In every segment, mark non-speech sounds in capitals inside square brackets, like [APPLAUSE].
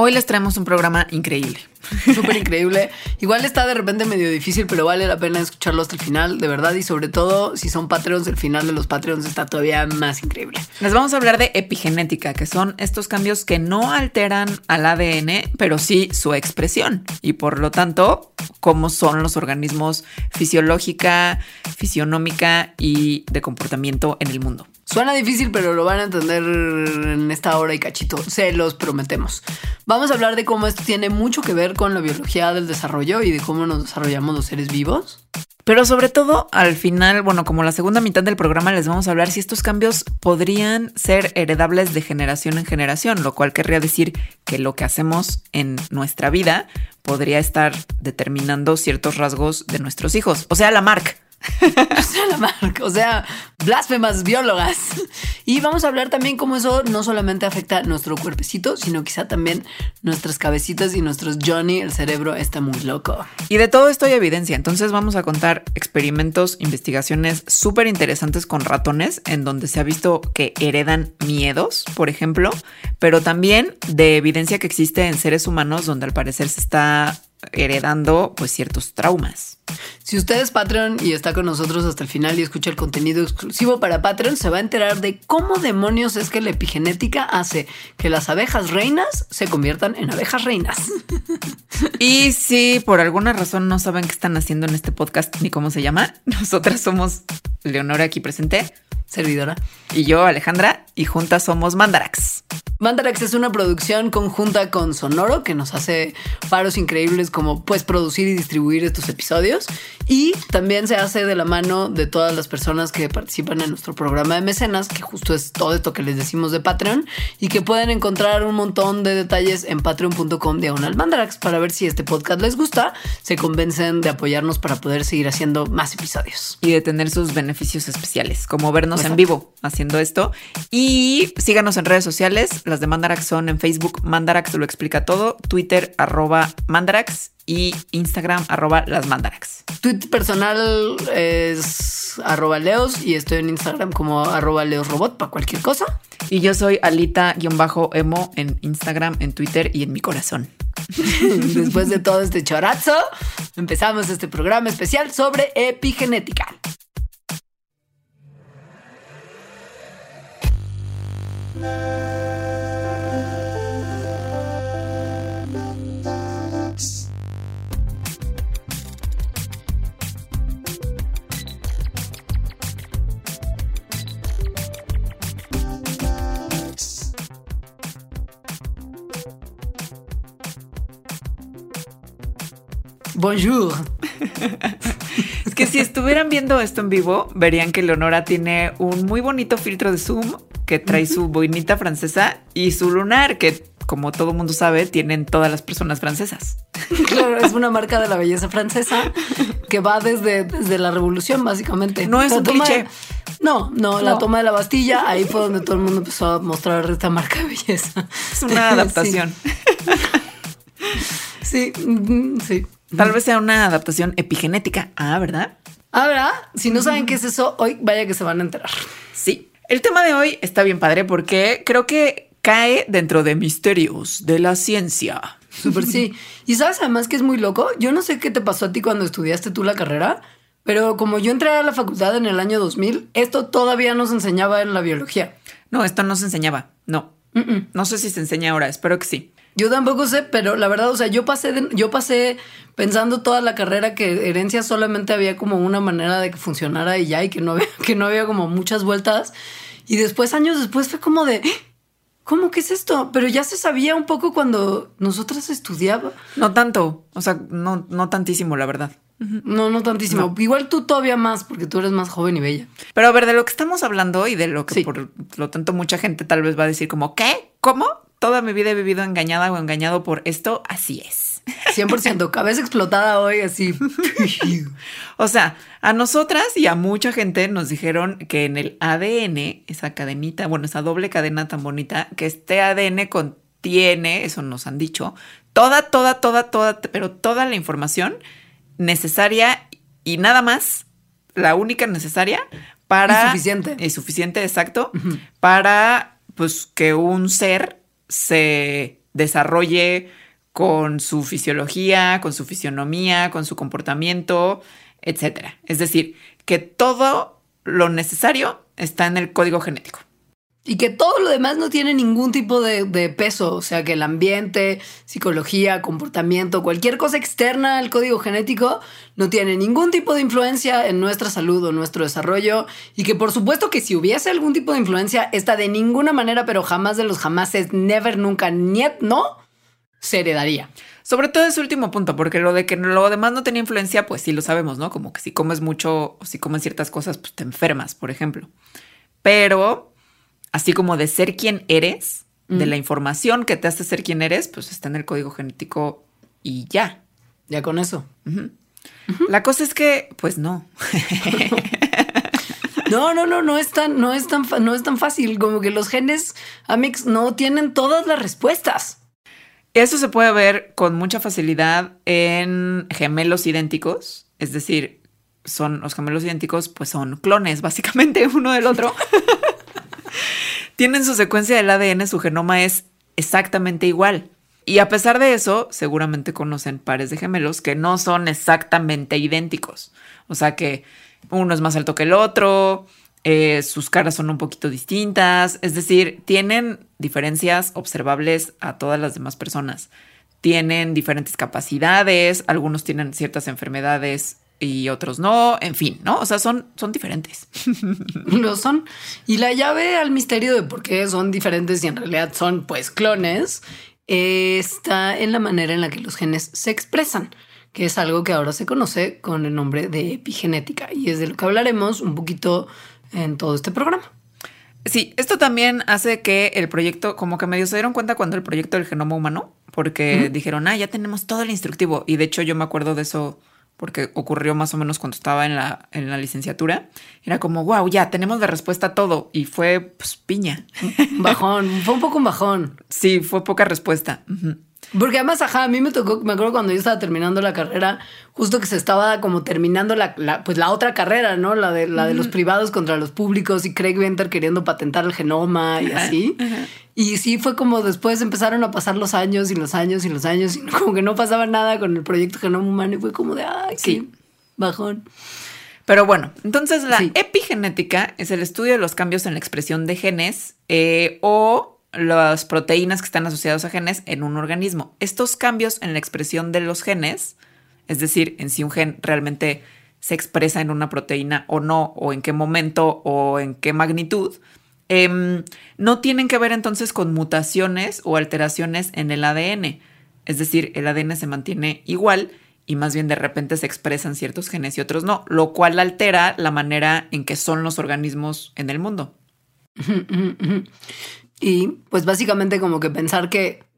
Hoy les traemos un programa increíble. [LAUGHS] Súper increíble. Igual está de repente medio difícil, pero vale la pena escucharlo hasta el final, de verdad. Y sobre todo, si son Patreons, el final de los Patreons está todavía más increíble. Les vamos a hablar de epigenética, que son estos cambios que no alteran al ADN, pero sí su expresión. Y por lo tanto, cómo son los organismos fisiológica, fisionómica y de comportamiento en el mundo. Suena difícil, pero lo van a entender en esta hora y cachito, se los prometemos. Vamos a hablar de cómo esto tiene mucho que ver con la biología del desarrollo y de cómo nos desarrollamos los seres vivos. Pero sobre todo, al final, bueno, como la segunda mitad del programa, les vamos a hablar si estos cambios podrían ser heredables de generación en generación, lo cual querría decir que lo que hacemos en nuestra vida podría estar determinando ciertos rasgos de nuestros hijos. O sea, la marca. [LAUGHS] o sea, blasfemas biólogas. Y vamos a hablar también cómo eso no solamente afecta nuestro cuerpecito, sino quizá también nuestras cabecitas y nuestros Johnny, el cerebro está muy loco. Y de todo esto hay evidencia, entonces vamos a contar experimentos, investigaciones súper interesantes con ratones, en donde se ha visto que heredan miedos, por ejemplo, pero también de evidencia que existe en seres humanos, donde al parecer se está heredando pues ciertos traumas. Si usted es Patreon y está con nosotros hasta el final y escucha el contenido exclusivo para Patreon, se va a enterar de cómo demonios es que la epigenética hace que las abejas reinas se conviertan en abejas reinas. [LAUGHS] Y si por alguna razón no saben qué están haciendo en este podcast ni cómo se llama, [LAUGHS] nosotras somos Leonora aquí presente, servidora, y yo Alejandra, y juntas somos Mandarax. Mandarax es una producción conjunta con Sonoro que nos hace paros increíbles como pues producir y distribuir estos episodios y también se hace de la mano de todas las personas que participan en nuestro programa de mecenas que justo es todo esto que les decimos de Patreon y que pueden encontrar un montón de detalles en patreon.com diagonal Mandarax para ver si este podcast les gusta, se convencen de apoyarnos para poder seguir haciendo más episodios. Y de tener sus beneficios especiales como vernos en vivo haciendo esto. Y síganos en redes sociales las de Mandarax son en Facebook, Mandarax lo explica todo, Twitter, arroba Mandarax y Instagram, arroba las Mandarax. Twitter personal es arroba Leos y estoy en Instagram como arroba Leosrobot para cualquier cosa. Y yo soy Alita-emo en Instagram, en Twitter y en mi corazón. [LAUGHS] Después de todo este chorazo, empezamos este programa especial sobre epigenética. Bonjour. es que si estuvieran viendo esto en vivo, verían que Leonora tiene un muy bonito filtro de Zoom que trae su boinita francesa y su lunar, que como todo mundo sabe, tienen todas las personas francesas. Claro, es una marca de la belleza francesa que va desde, desde la revolución, básicamente. No es un cliché. no, no, la toma de la Bastilla, ahí fue donde todo el mundo empezó a mostrar esta marca de belleza. Es una adaptación. sí, sí. Tal vez sea una adaptación epigenética. Ah, ¿verdad? Ah, ¿verdad? Si no saben qué es eso, hoy vaya que se van a enterar. Sí. El tema de hoy está bien padre porque creo que cae dentro de misterios de la ciencia. Súper sí. [LAUGHS] Y sabes además que es muy loco. Yo no sé qué te pasó a ti cuando estudiaste tú la carrera, pero como yo entré a la facultad en el año 2000, esto todavía no se enseñaba en la biología. No, esto no se enseñaba. No. No sé si se enseña ahora, espero que sí. Yo tampoco sé, pero la verdad, o sea, yo pasé, yo pasé pensando toda la carrera que herencia solamente había como una manera de que funcionara y ya, y que no había, [LAUGHS] que no había como muchas vueltas. Y después, años después, fue como de, ¿cómo que es esto? Pero ya se sabía un poco cuando nosotras estudiaba. No tanto, o sea, no, no tantísimo, la verdad. No, no tantísimo. Igual tú todavía más, porque tú eres más joven y bella. Pero a ver, de lo que estamos hablando y de lo que por lo tanto mucha gente tal vez va a decir como, ¿qué? ¿Cómo? Toda mi vida he vivido engañada o engañado por esto, así es. 100%, [LAUGHS] cabeza explotada hoy, así. o sea, a nosotras y a mucha gente nos dijeron que en el ADN, esa cadenita, bueno, esa doble cadena tan bonita, que este ADN contiene, eso nos han dicho, toda, toda, toda, toda, pero toda la información necesaria y nada más, la única necesaria para... Y suficiente. Y suficiente, exacto, para pues que un ser se desarrolle con su fisiología, con su fisionomía, con su comportamiento, etcétera. Es decir, que todo lo necesario está en el código genético. Y que todo lo demás no tiene ningún tipo de, peso, o sea que el ambiente, psicología, comportamiento, cualquier cosa externa al código genético no tiene ningún tipo de influencia en nuestra salud o nuestro desarrollo y que por supuesto que si hubiese algún tipo de influencia, esta de ninguna manera, pero jamás de los jamases, never, nunca, niet, no, se heredaría. Sobre todo ese último punto, porque lo de que lo demás no tenía influencia, pues sí lo sabemos, ¿no? Como que si comes mucho o si comes ciertas cosas, pues te enfermas, por ejemplo. Pero así como de ser quien eres, de la información que te hace ser quien eres, pues está en el código genético y ya. Ya con eso. La cosa es que, pues no. [LAUGHS] No, no, no, no es tan, no es tan, no es tan fácil. Como que los genes, Amix, no tienen todas las respuestas. Eso se puede ver con mucha facilidad en gemelos idénticos, es decir, son los gemelos idénticos, pues son clones, básicamente [LAUGHS] uno del otro. Tienen su secuencia del ADN, su genoma es exactamente igual. Y a pesar de eso, seguramente conocen pares de gemelos que no son exactamente idénticos. O sea que uno es más alto que el otro, eh, sus caras son un poquito distintas, es decir, tienen diferencias observables a todas las demás personas. Tienen diferentes capacidades, algunos tienen ciertas enfermedades y otros no, en fin, ¿no? O sea, son, son diferentes. [LAUGHS] Lo son. Y la llave al misterio de por qué son diferentes y en realidad son pues clones está en la manera en la que los genes se expresan, que es algo que ahora se conoce con el nombre de epigenética y es de lo que hablaremos un poquito en todo este programa. Sí, esto también hace que el proyecto, como que medio se dieron cuenta cuando el proyecto del genoma humano, porque dijeron, ah, ya tenemos todo el instructivo. Y de hecho yo me acuerdo de eso porque ocurrió más o menos cuando estaba en la, en la licenciatura. Era como, wow, ya tenemos la respuesta a todo. Y fue pues, piña. Bajón, fue un poco un bajón. Sí, fue poca respuesta. Porque además, ajá, a mí me tocó, me acuerdo cuando yo estaba terminando la carrera, justo que se estaba como terminando la, pues la otra carrera, ¿no? La de, la de los privados contra los públicos y Craig Venter queriendo patentar el genoma y así. Y sí fue como después empezaron a pasar los años y los años y los años y [LAUGHS] como que no pasaba nada con el proyecto genoma humano y fue como de, ay, sí, bajón. Pero bueno, entonces la epigenética es el estudio de los cambios en la expresión de genes eh, o las proteínas que están asociadas a genes en un organismo. Estos cambios en la expresión de los genes, es decir, en si un gen realmente se expresa en una proteína o no, o en qué momento o en qué magnitud, em, no tienen que ver entonces con mutaciones o alteraciones en el ADN. Es decir, el ADN se mantiene igual y más bien de repente se expresan ciertos genes y otros no, lo cual altera la manera en que son los organismos en el mundo. Y pues básicamente como que pensar que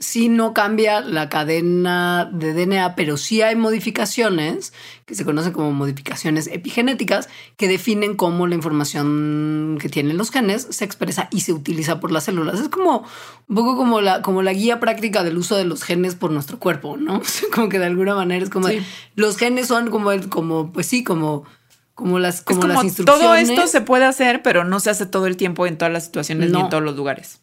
sí no cambia la cadena de DNA, pero sí hay modificaciones que se conocen como modificaciones epigenéticas que definen cómo la información que tienen los genes se expresa y se utiliza por las células. Es como un poco como la, como la guía práctica del uso de los genes por nuestro cuerpo, ¿no? [LAUGHS] como que de alguna manera es como los genes son como el, como, pues sí, como como las, como, las instrucciones. Todo esto se puede hacer, pero no se hace todo el tiempo en todas las situaciones ni en todos los lugares.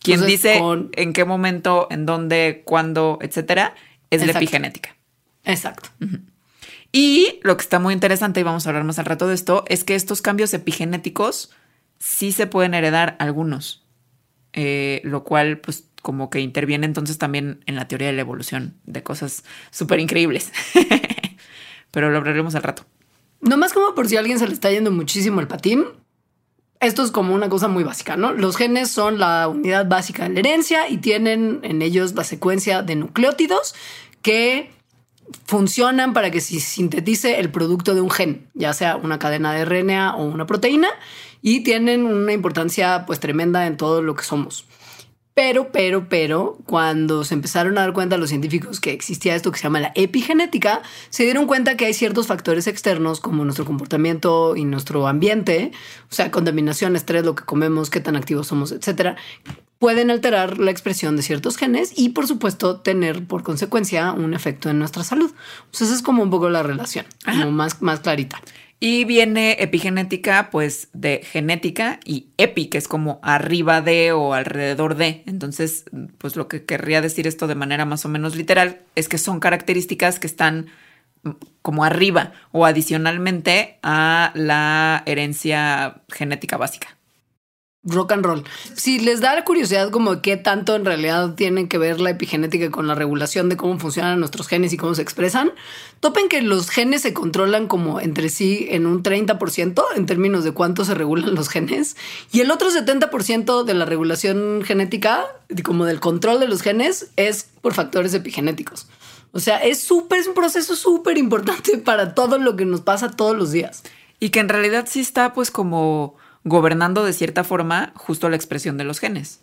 Quien dice en qué momento, en dónde, cuándo, etcétera, es la epigenética. Exacto. Y lo que está muy interesante, y vamos a hablar más al rato de esto, es que estos cambios epigenéticos sí se pueden heredar algunos, eh, lo cual, pues, como que interviene entonces también en la teoría de la evolución de cosas súper increíbles. [LAUGHS] Pero lo hablaremos al rato. Nomás como por si a alguien se le está yendo muchísimo el patín, esto es como una cosa muy básica, ¿no? Los genes son la unidad básica de la herencia y tienen en ellos la secuencia de nucleótidos que funcionan para que se sintetice el producto de un gen, ya sea una cadena de RNA o una proteína, y tienen una importancia pues tremenda en todo lo que somos. Pero, pero, pero, cuando se empezaron a dar cuenta los científicos que existía esto que se llama la epigenética, se dieron cuenta que hay ciertos factores externos como nuestro comportamiento y nuestro ambiente, o sea, contaminación, estrés, lo que comemos, qué tan activos somos, etcétera, pueden alterar la expresión de ciertos genes y, por supuesto, tener por consecuencia un efecto en nuestra salud. Entonces, esa es como un poco la relación, como más, más clarita. Y viene epigenética, pues de genética y epi, que es como arriba de o alrededor de. Entonces, pues lo que querría decir esto de manera más o menos literal es que son características que están mm, como arriba o adicionalmente a la herencia genética básica rock and roll. Si les da la curiosidad como qué tanto en realidad tiene que ver la epigenética con la regulación de cómo funcionan nuestros genes y cómo se expresan, topen que los genes se controlan como entre sí en un 30% en términos de cuánto se regulan los genes y el otro 70% de la regulación genética, como del control de los genes, es por factores epigenéticos. O sea, es súper, es un proceso súper importante para todo lo que nos pasa todos los días. Y que en realidad sí está pues como gobernando de cierta forma justo la expresión de los genes.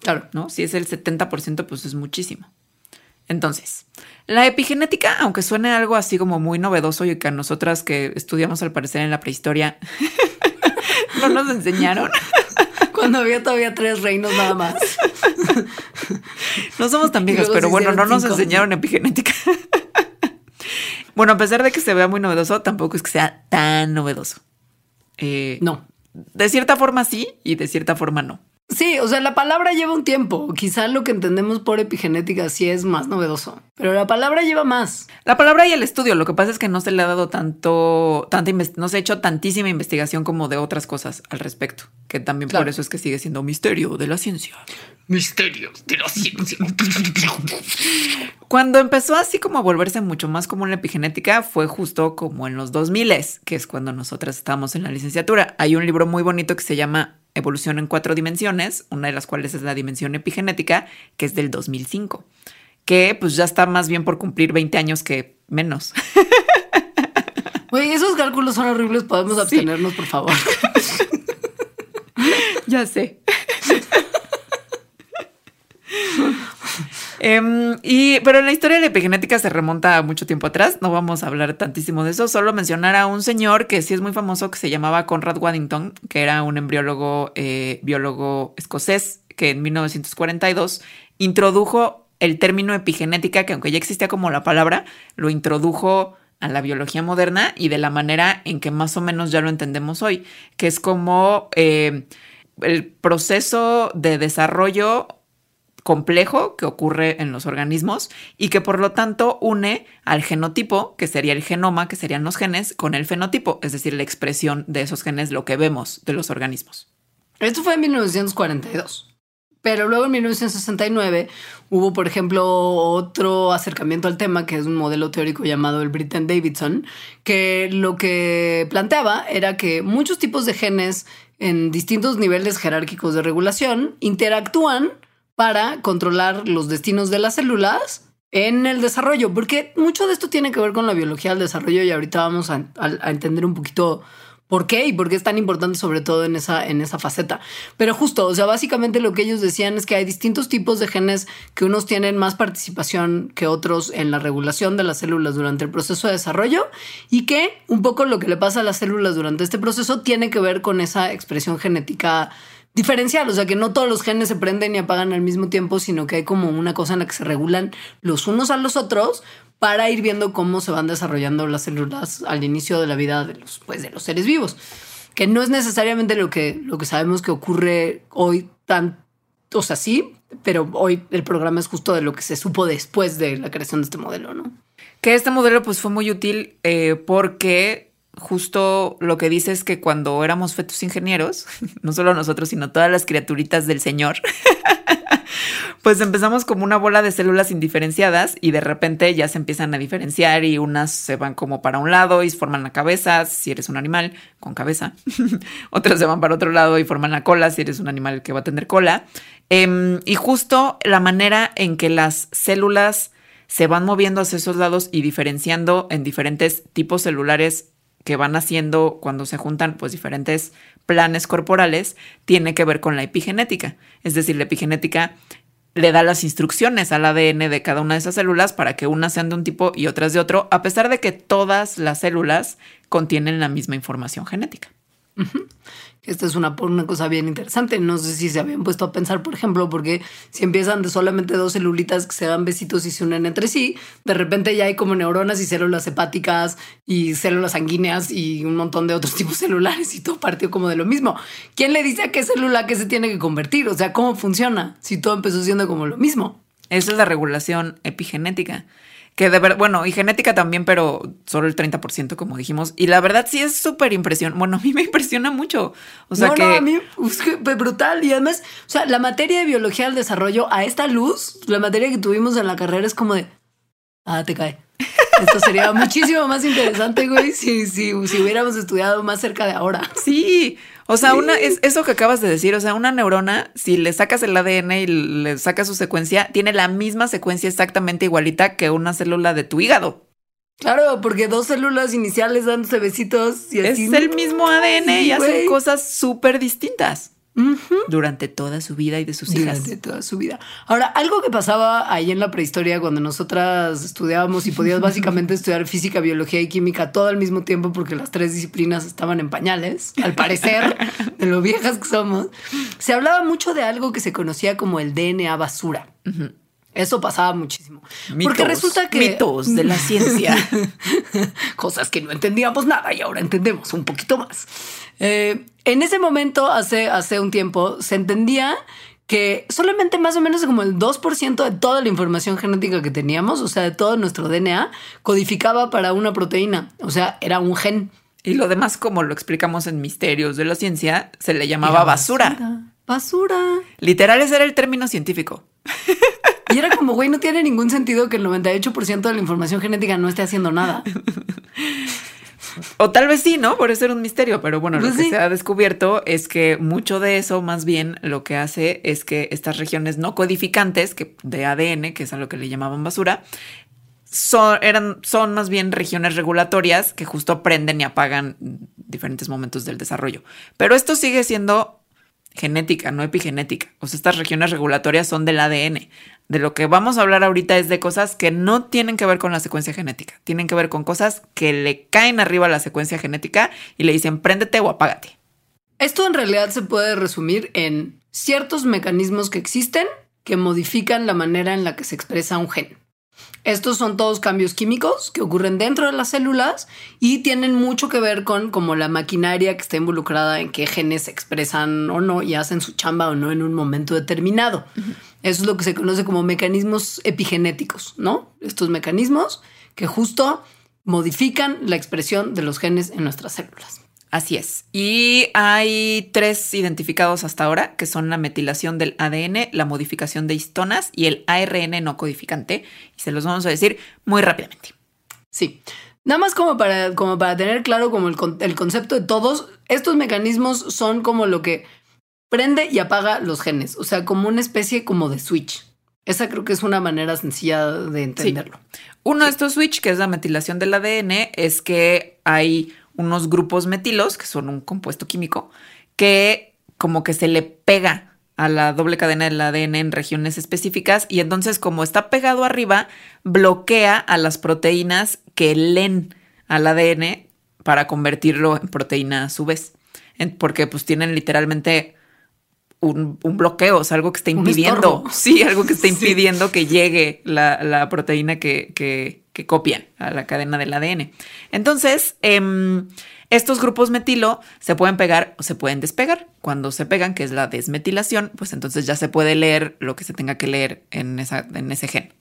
Claro. ¿No? Si es el 70%, pues es muchísimo. Entonces, la epigenética, aunque suene algo así como muy novedoso y que a nosotras que estudiamos al parecer en la prehistoria [LAUGHS] no nos enseñaron. [LAUGHS] Cuando había todavía tres reinos nada más. No somos tan viejas, pero bueno, no nos enseñaron epigenética. [LAUGHS] Bueno, a pesar de que se vea muy novedoso, tampoco es que sea tan novedoso. Eh, no de cierta forma sí y de cierta forma no. Sí, o sea, la palabra lleva un tiempo. Quizá lo que entendemos por epigenética sí es más novedoso, pero la palabra lleva más. La palabra y el estudio, lo que pasa es que no se le ha dado tanto, tanta no se ha hecho tantísima investigación como de otras cosas al respecto, que también por eso es que sigue siendo misterio de la ciencia. Misterios de la ciencia. [LAUGHS] Cuando empezó así como a volverse mucho más común la epigenética fue justo como en los 2000, que es cuando nosotras estábamos en la licenciatura. Hay un libro muy bonito que se llama Evolución en cuatro dimensiones, una de las cuales es la dimensión epigenética, que es del 2005, que pues ya está más bien por cumplir 20 años que menos. [LAUGHS] Oye, esos cálculos son horribles, podemos abstenernos, por favor. [LAUGHS] ya sé. [LAUGHS] Em, y, pero la historia de la epigenética se remonta a mucho tiempo atrás. No vamos a hablar tantísimo de eso. Solo mencionar a un señor que sí es muy famoso que se llamaba Conrad Waddington, que era un embriólogo, eh, biólogo escocés, que en 1942 introdujo el término epigenética, que aunque ya existía como la palabra, lo introdujo a la biología moderna y de la manera en que más o menos ya lo entendemos hoy, que es como eh, el proceso de desarrollo complejo que ocurre en los organismos y que por lo tanto une al genotipo, que sería el genoma, que serían los genes, con el fenotipo, es decir, la expresión de esos genes, lo que vemos de los organismos. Esto fue en 1942. Pero luego en 1969 hubo, por ejemplo, otro acercamiento al tema, que es un modelo teórico llamado el Britton Davidson, que lo que planteaba era que muchos tipos de genes en distintos niveles jerárquicos de regulación interactúan para controlar los destinos de las células en el desarrollo, porque mucho de esto tiene que ver con la biología del desarrollo y ahorita vamos a, entender un poquito por qué y por qué es tan importante sobre todo en esa, en esa faceta. Pero justo, o sea, básicamente lo que ellos decían es que hay distintos tipos de genes que unos tienen más participación que otros en la regulación de las células durante el proceso de desarrollo y que un poco lo que le pasa a las células durante este proceso tiene que ver con esa expresión genética diferencial, o sea que no todos los genes se prenden y apagan al mismo tiempo, sino que hay como una cosa en la que se regulan los unos a los otros para ir viendo cómo se van desarrollando las células al inicio de la vida de los, pues, de los seres vivos, que no es necesariamente lo que, lo que sabemos que ocurre hoy tan, o sea, sí, pero hoy el programa es justo de lo que se supo después de la creación de este modelo, ¿no? Que este modelo pues fue muy útil eh, porque justo lo que dice es que cuando éramos fetos ingenieros, [LAUGHS] no solo nosotros, sino todas las criaturitas del Señor, [LAUGHS] pues empezamos como una bola de células indiferenciadas y de repente ya se empiezan a diferenciar y unas se van como para un lado y forman la cabeza, si eres un animal con cabeza, [LAUGHS] otras se van para otro lado y forman la cola, si eres un animal que va a tener cola. Em, y justo la manera en que las células se van moviendo hacia esos lados y diferenciando en diferentes tipos celulares que van haciendo cuando se juntan pues diferentes planes corporales tiene que ver con la epigenética. Es decir, la epigenética le da las instrucciones al ADN de cada una de esas células para que unas sean de un tipo y otras de otro, a pesar de que todas las células contienen la misma información genética. Esta es una, una cosa bien interesante. No sé si se habían puesto a pensar, por ejemplo, porque si empiezan de solamente dos celulitas que se dan besitos y se unen entre sí, de repente ya hay como neuronas y células hepáticas y células sanguíneas y un montón de otros [LAUGHS] tipos celulares y todo partió como de lo mismo. ¿Quién le dice a qué célula que se tiene que convertir? O sea, ¿cómo funciona si todo empezó siendo como lo mismo? Esa es la regulación epigenética que de verdad, bueno, y genética también, pero solo el 30%, como dijimos. Y la verdad sí es súper impresión. Bueno, a mí me impresiona mucho. O sea no, que. No, a mí es brutal. Y además, o sea, la materia de biología del desarrollo a esta luz, la materia que tuvimos en la carrera es como de. Ah, te cae. Esto sería [LAUGHS] muchísimo más interesante, güey, si, si, si hubiéramos estudiado más cerca de ahora. Sí. O sea, una es eso que acabas de decir, o sea, una neurona, si le sacas el ADN y le sacas su secuencia, tiene la misma secuencia exactamente igualita que una célula de tu hígado. Claro, porque dos células iniciales dándose besitos y así. Es el mismo ADN y hacen cosas súper distintas durante toda su vida y de sus hijas. Durante toda su vida. Ahora, algo que pasaba ahí en la prehistoria cuando nosotras estudiábamos y podías [LAUGHS] básicamente estudiar física, biología y química todo al mismo tiempo porque las tres disciplinas estaban en pañales, al parecer, de lo viejas que somos, se hablaba mucho de algo que se conocía como el DNA basura. Eso pasaba muchísimo. Porque resulta que. Mitos de la ciencia. [LAUGHS] Cosas que no entendíamos nada y ahora entendemos un poquito más. Eh, en ese momento, hace, hace un tiempo, se entendía que solamente más o menos como el 2% de toda la información genética que teníamos, o sea, de todo nuestro DNA, codificaba para una proteína. O sea, era un gen. Y lo demás, como lo explicamos en Misterios de la Ciencia, se le llamaba basura. basura. Basura. Literal, ese era el término científico. Y era como, güey, no tiene ningún sentido que el 98% de la información genética no esté haciendo nada. [LAUGHS] O tal vez sí, ¿no? Por eso era un misterio, pero bueno, lo pues que se ha descubierto es que mucho de eso, más bien, lo que hace es que estas regiones no codificantes que de ADN, que es a lo que le llamaban basura, son, eran, son más bien regiones regulatorias que justo prenden y apagan diferentes momentos del desarrollo. Pero esto sigue siendo genética, no epigenética. O sea, estas regiones regulatorias son del ADN. De lo que vamos a hablar ahorita es de cosas que no tienen que ver con la secuencia genética. Tienen que ver con cosas que le caen arriba a la secuencia genética y le dicen préndete o apágate. Esto en realidad se puede resumir en ciertos mecanismos que existen que modifican la manera en la que se expresa un gen. Estos son todos cambios químicos que ocurren dentro de las células y tienen mucho que ver con como la maquinaria que está involucrada en qué genes se expresan o no y hacen su chamba o no en un momento determinado. Eso es lo que se conoce como mecanismos epigenéticos, ¿no? Estos mecanismos que justo modifican la expresión de los genes en nuestras células. Así es. Y hay tres identificados hasta ahora, que son la metilación del ADN, la modificación de histonas y el ARN no codificante. Y se los vamos a decir muy rápidamente. Sí. Nada más como para, como para tener claro como el, el concepto de todos, estos mecanismos son como lo que prende y apaga los genes, o sea, como una especie como de switch. Esa creo que es una manera sencilla de entenderlo. Uno de estos switch, que es la metilación del ADN, es que hay unos grupos metilos, que son un compuesto químico, que como que se le pega a la doble cadena del ADN en regiones específicas y entonces como está pegado arriba, bloquea a las proteínas que leen al ADN para convertirlo en proteína a su vez. Porque pues tienen literalmente un, bloqueo, o sea, algo que está impidiendo, sí, algo que está [LAUGHS] impidiendo que llegue la, proteína que, que, que copian a la cadena del ADN. Entonces, em, estos grupos metilo se pueden pegar o se pueden despegar. Cuando se pegan, que es la desmetilación, pues entonces ya se puede leer lo que se tenga que leer en, esa, en ese gen.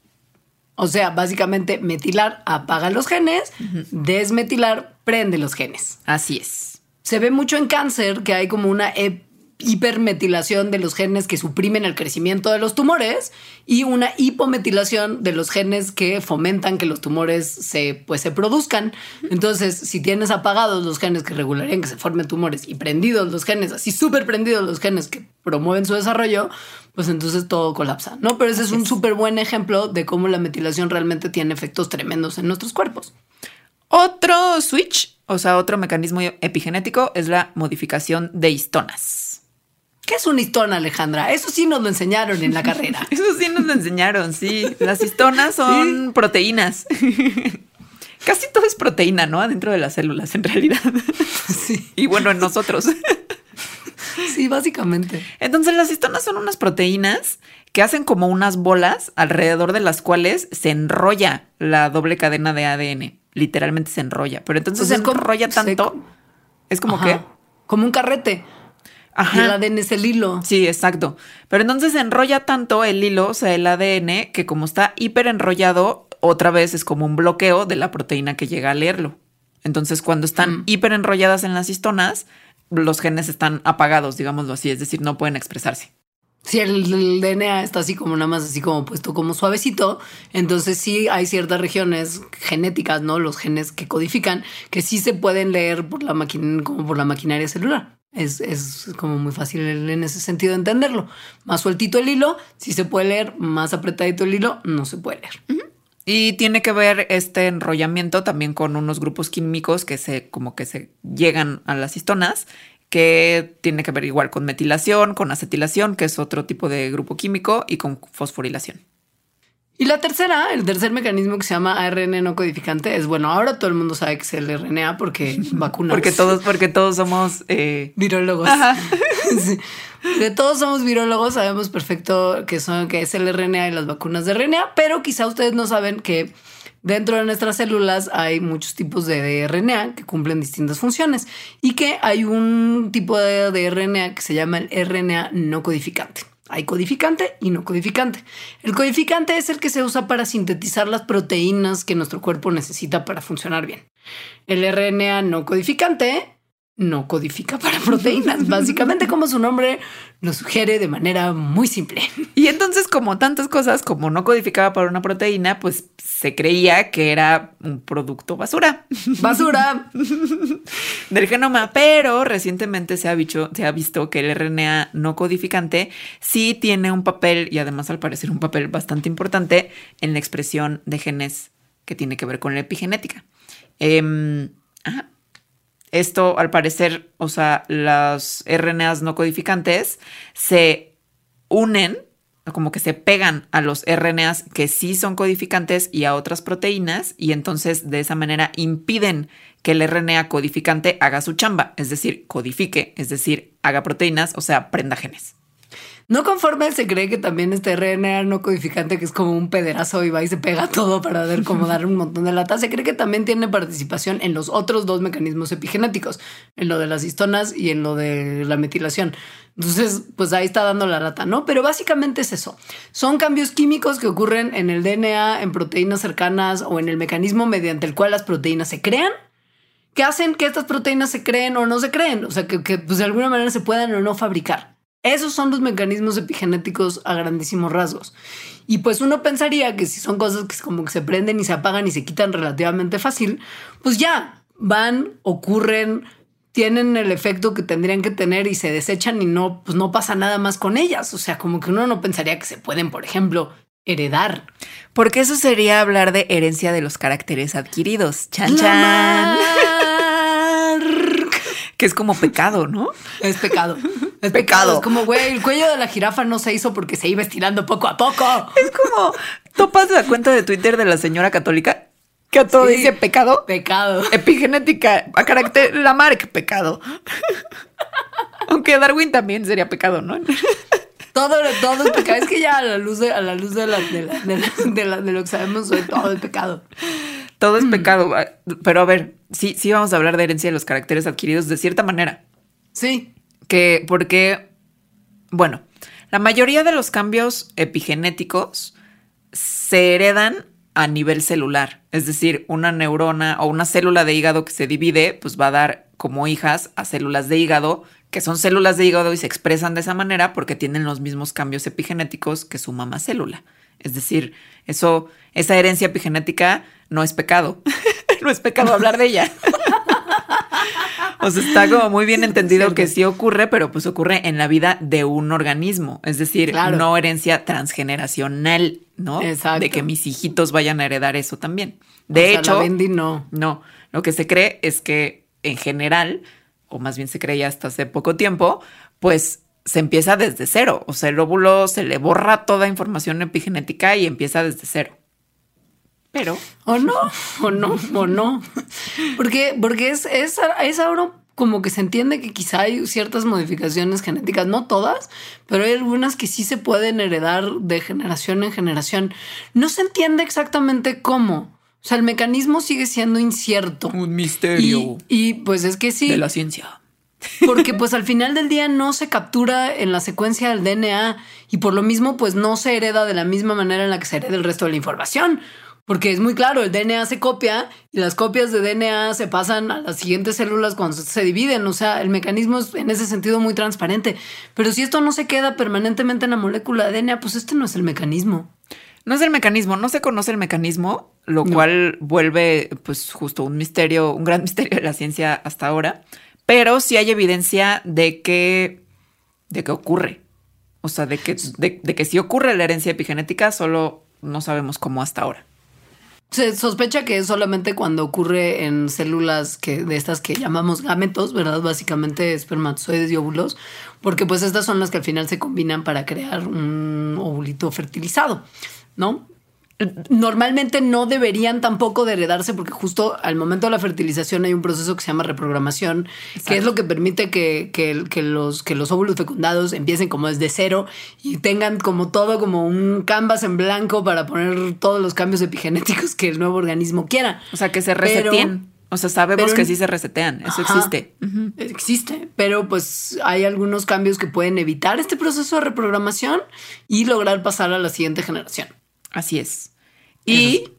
O sea, básicamente metilar apaga los genes, desmetilar prende los genes. Así es. Se ve mucho en cáncer que hay como una hipermetilación de los genes que suprimen el crecimiento de los tumores y una hipometilación de los genes que fomentan que los tumores se, pues, se produzcan. Entonces, si tienes apagados los genes que regularían que se formen tumores y prendidos los genes, así súper prendidos los genes que promueven su desarrollo, pues entonces todo colapsa, ¿no? Pero ese es un súper buen ejemplo de cómo la metilación realmente tiene efectos tremendos en nuestros cuerpos. Otro switch, o sea, otro mecanismo epigenético es la modificación de histonas. ¿Qué es una histona, Alejandra? Eso sí nos lo enseñaron en la carrera. [LAUGHS] Eso sí nos lo enseñaron, sí. Las histonas son proteínas [LAUGHS] Casi todo es proteína, ¿no? Adentro de las células, en realidad. Sí. [LAUGHS] Y bueno, en nosotros. Sí, básicamente. Entonces las histonas son unas proteínas que hacen como unas bolas alrededor de las cuales se enrolla la doble cadena de ADN. Literalmente se enrolla. Pero entonces es se enrolla se- tanto. Es como Ajá. que. Como un carrete. Ajá. Y el ADN es el hilo. Sí, exacto. Pero entonces se enrolla tanto el hilo, o sea, el ADN, que como está hiper enrollado, otra vez es como un bloqueo de la proteína que llega a leerlo. Entonces, cuando están Mm. hiper enrolladas en las histonas, los genes están apagados, digámoslo así, es decir, no pueden expresarse. Si el, el DNA está así como nada más así como puesto como suavecito, entonces sí hay ciertas regiones genéticas, ¿no? Los genes que codifican, que sí se pueden leer por la máquina, como por la maquinaria celular. Es, es como muy fácil en ese sentido entenderlo. Más sueltito el hilo, sí se puede leer, más apretadito el hilo, no se puede leer. Y tiene que ver este enrollamiento también con unos grupos químicos que se como que se llegan a las histonas, que tiene que ver igual con metilación, con acetilación, que es otro tipo de grupo químico, y con fosforilación. Y la tercera, el tercer mecanismo que se llama ARN no codificante es, bueno, ahora todo el mundo sabe que es el RNA porque [LAUGHS] vacunas. Porque todos, porque todos somos eh, Virólogos. [LAUGHS] Sí. De todos somos virólogos, sabemos perfecto que son que es el RNA y las vacunas de RNA, pero quizá ustedes no saben que dentro de nuestras células hay muchos tipos de RNA que cumplen distintas funciones y que hay un tipo de, de RNA que se llama el RNA no codificante. Hay codificante y no codificante. El codificante es el que se usa para sintetizar las proteínas que nuestro cuerpo necesita para funcionar bien. El RNA no codificante no codifica [LAUGHS] para proteínas, básicamente como su nombre lo sugiere de manera muy simple. Y entonces, como tantas cosas, como no codificaba para una proteína, pues se creía que era un producto basura Basura. [LAUGHS] del genoma. Pero recientemente se ha, visto, se ha visto que el RNA no codificante sí tiene un papel, y además al parecer un papel bastante importante, en la expresión de genes que tiene que ver con la epigenética. Em, ajá. Esto, al parecer, o sea, las RNAs no codificantes se unen, como que se pegan a los RNAs que sí son codificantes y a otras proteínas, y entonces de esa manera impiden que el RNA codificante haga su chamba, es decir, codifique, es decir, haga proteínas, o sea, prenda genes. No conforme se cree que también este RNA no codificante, que es como un pederazo y va y se pega [LAUGHS] todo para ver cómo dar un montón de lata, se cree que también tiene participación en los otros dos mecanismos epigenéticos, en lo de las histonas y en lo de la metilación. Entonces, pues ahí está dando la lata, ¿no? Pero básicamente es eso. Son cambios químicos que ocurren en el DNA, en proteínas cercanas o en el mecanismo mediante el cual las proteínas se crean que hacen que estas proteínas se creen o no se creen, o sea, que, pues, de alguna manera se puedan o no fabricar. Esos son los mecanismos epigenéticos a grandísimos rasgos. Y pues uno pensaría que si son cosas que como que se prenden y se apagan y se quitan relativamente fácil, pues ya van, ocurren, tienen el efecto que tendrían que tener y se desechan y no, pues no pasa nada más con ellas. O sea, como que uno no pensaría que se pueden, por ejemplo, heredar. Porque eso sería hablar de herencia de los caracteres adquiridos. Chan. Que es como pecado, ¿no? Es pecado. Es Pecado. pecado. Es como, güey, el cuello de la jirafa no se hizo porque se iba estirando poco a poco. Es como, topas la cuenta de Twitter de la señora católica que a todo Sí. dice pecado. Pecado. Epigenética, a carácter, la marca, pecado. Aunque Darwin también sería pecado, ¿no? Todo, todo es pecado. Es que ya a la luz de, a la luz de, la- de, la- de la- de la- de lo que sabemos todo es pecado. Todo es pecado. Pero a ver, sí, sí vamos a hablar de herencia de los caracteres adquiridos de cierta manera. Sí. Que, porque, bueno, la mayoría de los cambios epigenéticos se heredan a nivel celular. Es decir, una neurona o una célula de hígado que se divide, pues va a dar como hijas a células de hígado, que son células de hígado y se expresan de esa manera porque tienen los mismos cambios epigenéticos que su mamá célula. Es decir, eso, esa herencia epigenética no es pecado. [LAUGHS] no es pecado hablar de ella. [LAUGHS] O sea, está como muy bien entendido que sí ocurre, pero pues ocurre en la vida de un organismo. Es decir, Claro. no herencia transgeneracional, ¿no? Exacto. De que mis hijitos vayan a heredar eso también. O De sea, hecho, La Bendy no. no. Lo que se cree es que en general, o más bien se creía hasta hace poco tiempo, pues se empieza desde cero. O sea, el óvulo se le borra toda información epigenética y empieza desde cero. Pero. O no, [LAUGHS] o no, o no. Porque, porque es, es, es ahora como que se entiende que quizá hay ciertas modificaciones genéticas, no todas, pero hay algunas que sí se pueden heredar de generación en generación. No se entiende exactamente cómo. O sea, el mecanismo sigue siendo incierto. Un misterio. Y, y pues es que sí. De la ciencia. Porque pues al final del día no se captura en la secuencia del DNA y por lo mismo pues no se hereda de la misma manera en la que se hereda el resto de la información. Porque es muy claro, el DNA se copia y las copias de DNA se pasan a las siguientes células cuando se dividen. O sea, el mecanismo es en ese sentido muy transparente. Pero si esto no se queda permanentemente en la molécula de DNA, pues este no es el mecanismo. No es el mecanismo, no se conoce el mecanismo, lo cual vuelve pues justo un misterio, un gran [LAUGHS] misterio de la ciencia hasta ahora. Pero sí hay evidencia de que, de que ocurre. O sea, de que, de, de que sí ocurre la herencia epigenética, solo no sabemos cómo hasta ahora. Se sospecha que es solamente cuando ocurre en células que, de estas que llamamos gametos, ¿verdad? Básicamente espermatozoides y óvulos, porque pues estas son las que al final se combinan para crear un ovulito fertilizado, ¿no? Normalmente no deberían tampoco de heredarse porque justo al momento de la fertilización hay un proceso que se llama reprogramación, que es lo que permite que, que, que, los, que los óvulos fecundados empiecen como desde cero y tengan como todo como un canvas en blanco para poner todos los cambios epigenéticos que el nuevo organismo quiera. O sea, que se reseteen. o sea, sabemos pero, que sí se resetean, eso ajá, existe. Uh -huh. Existe, pero pues hay algunos cambios que pueden evitar este proceso de reprogramación y lograr pasar a la siguiente generación. Así es. Y es.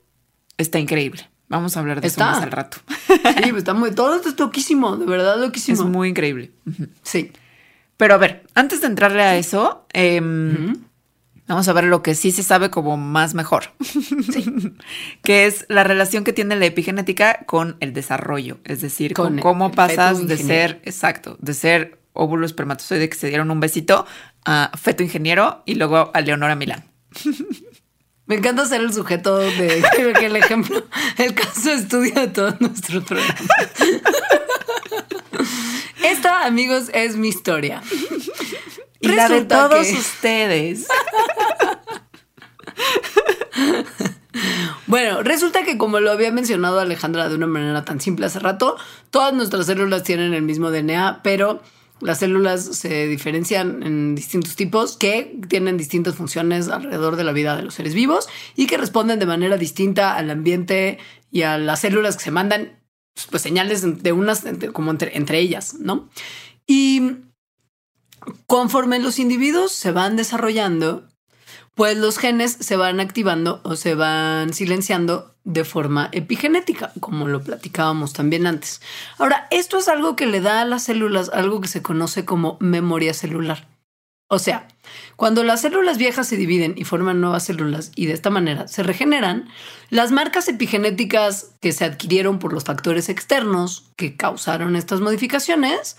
está increíble. Vamos a hablar de está. eso más al rato. Sí, está muy, todo esto es loquísimo, de verdad loquísimo. Es muy increíble. Uh -huh. Sí. Pero a ver, antes de entrarle a eso, eh, uh -huh. vamos a ver lo que sí se sabe como más mejor, sí. [LAUGHS] que es la relación que tiene la epigenética con el desarrollo, es decir, con, con cómo pasas de ser, exacto, de ser óvulo espermatozoide que se dieron un besito a feto ingeniero y luego a Leonora Milán. [LAUGHS] Me encanta ser el sujeto de que el ejemplo, el caso de estudio de todos nuestros programas. Esta, amigos, es mi historia. Y Resulta la de todos que... ustedes. Bueno, resulta que como lo había mencionado Alejandra de una manera tan simple hace rato, todas nuestras células tienen el mismo DNA, pero las células se diferencian en distintos tipos que tienen distintas funciones alrededor de la vida de los seres vivos y que responden de manera distinta al ambiente y a las células que se mandan pues señales de unas como entre, entre ellas, ¿no? Y conforme los individuos se van desarrollando, pues los genes se van activando o se van silenciando de forma epigenética, como lo platicábamos también antes. Ahora, esto es algo que le da a las células algo que se conoce como memoria celular. O sea, cuando las células viejas se dividen y forman nuevas células y de esta manera se regeneran, las marcas epigenéticas que se adquirieron por los factores externos que causaron estas modificaciones,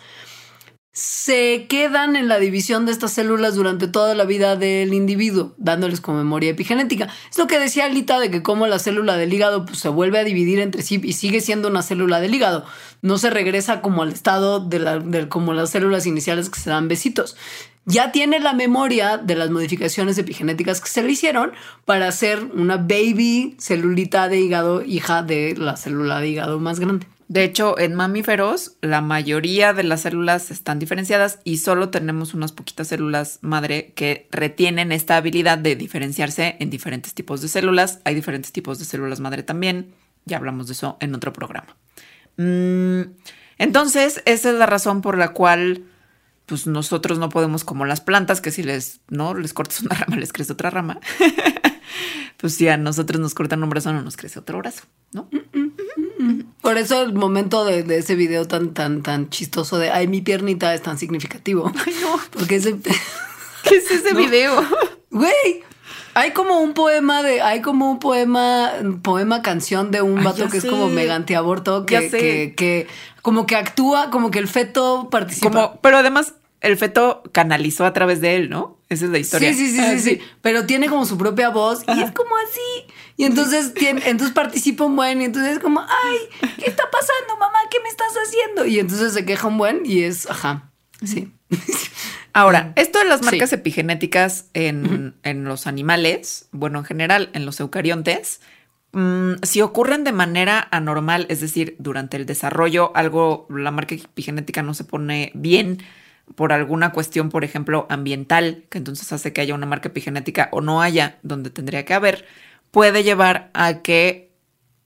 se quedan en la división de estas células durante toda la vida del individuo, dándoles como memoria epigenética. Es lo que decía Alita de que como la célula del hígado pues, se vuelve a dividir entre sí y sigue siendo una célula del hígado. No se regresa como al estado de, la, de como las células iniciales que se dan besitos. Ya tiene la memoria de las modificaciones epigenéticas que se le hicieron para hacer una baby celulita de hígado, hija de la célula de hígado más grande. De hecho, en mamíferos, la mayoría de las células están diferenciadas y solo tenemos unas poquitas células madre que retienen esta habilidad de diferenciarse en diferentes tipos de células. Hay diferentes tipos de células madre también. Ya hablamos de eso en otro programa. Mm, entonces, esa es la razón por la cual pues nosotros no podemos como las plantas, que si les, no, les cortas una rama, les crece otra rama. [LAUGHS] pues si a nosotros nos cortan un brazo, no nos crece otro brazo, ¿no? Por eso el momento de, de, ese video tan, tan, tan chistoso de ay, mi piernita es tan significativo. [LAUGHS] Ay, no. Porque ese. [LAUGHS] ¿Qué es ese [LAUGHS] no. video? Güey. Hay como un poema de, hay como un poema, poema canción de un vato Ay, que sé. es como mega antiaborto, que, que, que, como que actúa, como que el feto participa. Como, pero además el feto canalizó a través de él, ¿no? Esa es la historia. Sí, sí, sí, ah, sí, sí, Pero tiene como su propia voz Ajá. y es como así. Y entonces, tiene, entonces participa un buen y entonces es como, ay, ¿qué está pasando, mamá? ¿Qué me estás haciendo? Y entonces se queja un buen y es, ajá, sí. Ahora, esto de las marcas sí. epigenéticas en, uh -huh. en, los animales, bueno, en general en los eucariontes, Mm, si ocurren de manera anormal, es decir, durante el desarrollo, algo, la marca epigenética no se pone bien por alguna cuestión, por ejemplo, ambiental, que entonces hace que haya una marca epigenética o no haya donde tendría que haber, puede llevar a que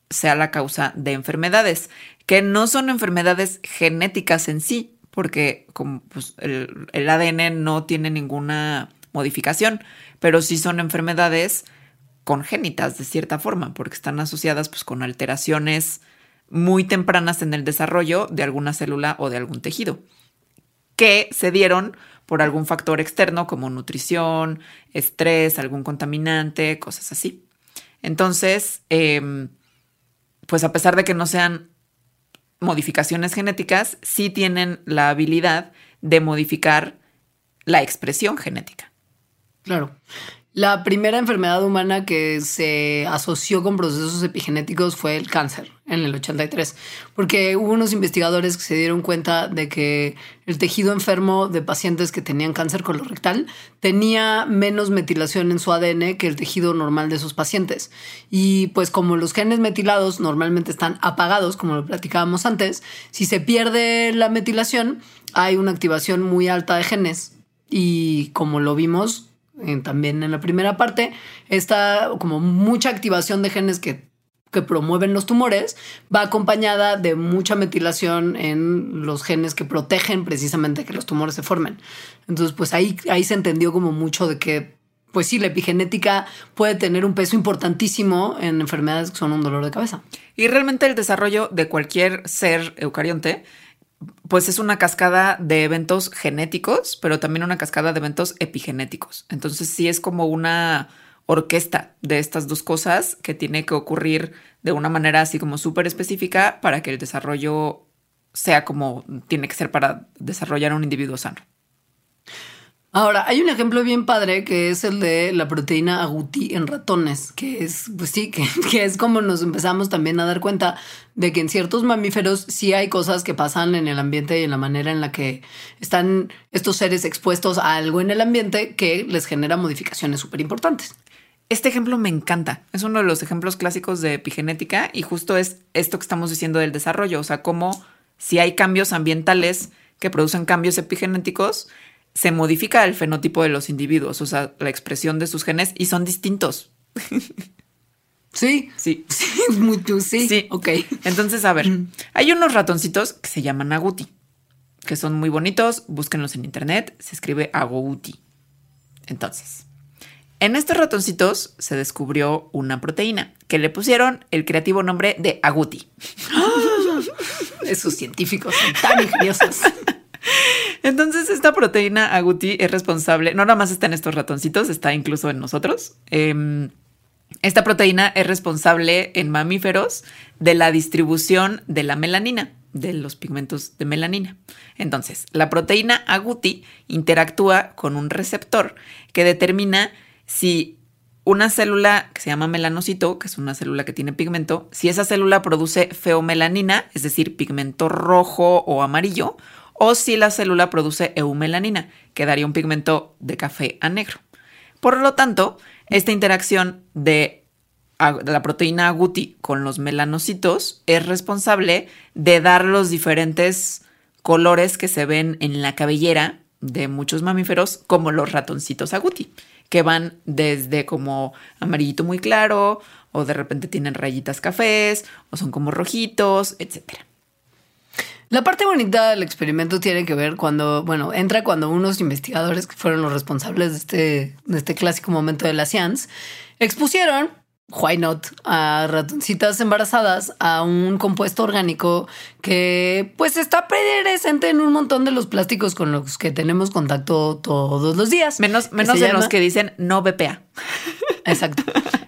sea la causa de enfermedades, que no son enfermedades genéticas en sí, porque como, pues, el, ADN no tiene ninguna modificación, pero sí son enfermedades congénitas de cierta forma, porque están asociadas pues, con alteraciones muy tempranas en el desarrollo de alguna célula o de algún tejido, que se dieron por algún factor externo como nutrición, estrés, algún contaminante, cosas así. Entonces, em, pues a pesar de que no sean modificaciones genéticas, sí tienen la habilidad de modificar la expresión genética. Claro. La primera enfermedad humana que se asoció con procesos epigenéticos fue el cáncer en el 83, porque hubo unos investigadores que se dieron cuenta de que el tejido enfermo de pacientes que tenían cáncer colorectal tenía menos metilación en su ADN que el tejido normal de esos pacientes. Y pues como los genes metilados normalmente están apagados, como lo platicábamos antes, si se pierde la metilación, hay una activación muy alta de genes. Y como lo vimos, también en la primera parte, está como mucha activación de genes que, que promueven los tumores, va acompañada de mucha metilación en los genes que protegen precisamente que los tumores se formen. Entonces, pues ahí, ahí se entendió como mucho de que pues sí, la epigenética puede tener un peso importantísimo en enfermedades que son un dolor de cabeza. Y realmente el desarrollo de cualquier ser eucarionte pues es una cascada de eventos genéticos, pero también una cascada de eventos epigenéticos. Entonces sí es como una orquesta de estas dos cosas que tiene que ocurrir de una manera así como súper específica para que el desarrollo sea como tiene que ser para desarrollar un individuo sano. Ahora, hay un ejemplo bien padre que es el de la proteína agouti en ratones, que es, pues sí, que, [LAUGHS] que, es como nos empezamos también a dar cuenta de que en ciertos mamíferos sí hay cosas que pasan en el ambiente y en la manera en la que están estos seres expuestos a algo en el ambiente que les genera modificaciones súper importantes. Este ejemplo me encanta. Es uno de los ejemplos clásicos de epigenética y justo es esto que estamos diciendo del desarrollo, o sea, cómo si hay cambios ambientales que producen cambios epigenéticos, se modifica el fenotipo de los individuos, o sea, la expresión de sus genes y son distintos. [LAUGHS] Sí. Sí. [LAUGHS] Sí, mucho, sí. Sí. Ok. Entonces, a ver, hay unos ratoncitos que se llaman agouti, que son muy bonitos, búsquenlos en internet, se escribe agouti. Entonces, en estos ratoncitos se descubrió una proteína que le pusieron el creativo nombre de agouti. [LAUGHS] Esos científicos son tan ingeniosos. Entonces, esta proteína agouti es responsable, no nada más está en estos ratoncitos, está incluso en nosotros. Eh, esta proteína es responsable en mamíferos de la distribución de la melanina, de los pigmentos de melanina. Entonces, la proteína agouti interactúa con un receptor que determina si una célula que se llama melanocito, que es una célula que tiene pigmento, si esa célula produce feomelanina, es decir, pigmento rojo o amarillo, o si la célula produce eumelanina, que daría un pigmento de café a negro. Por lo tanto, esta interacción de, la proteína agouti con los melanocitos es responsable de dar los diferentes colores que se ven en la cabellera de muchos mamíferos, como los ratoncitos agouti, que van desde como amarillito muy claro, o de repente tienen rayitas cafés, o son como rojitos, etcétera. La parte bonita del experimento tiene que ver cuando, bueno, entra cuando unos investigadores que fueron los responsables de este, de este clásico momento de la science expusieron, why not, a ratoncitas embarazadas a un compuesto orgánico que pues está presente en un montón de los plásticos con los que tenemos contacto todos los días. Menos, menos de los que dicen no BPA. Exacto.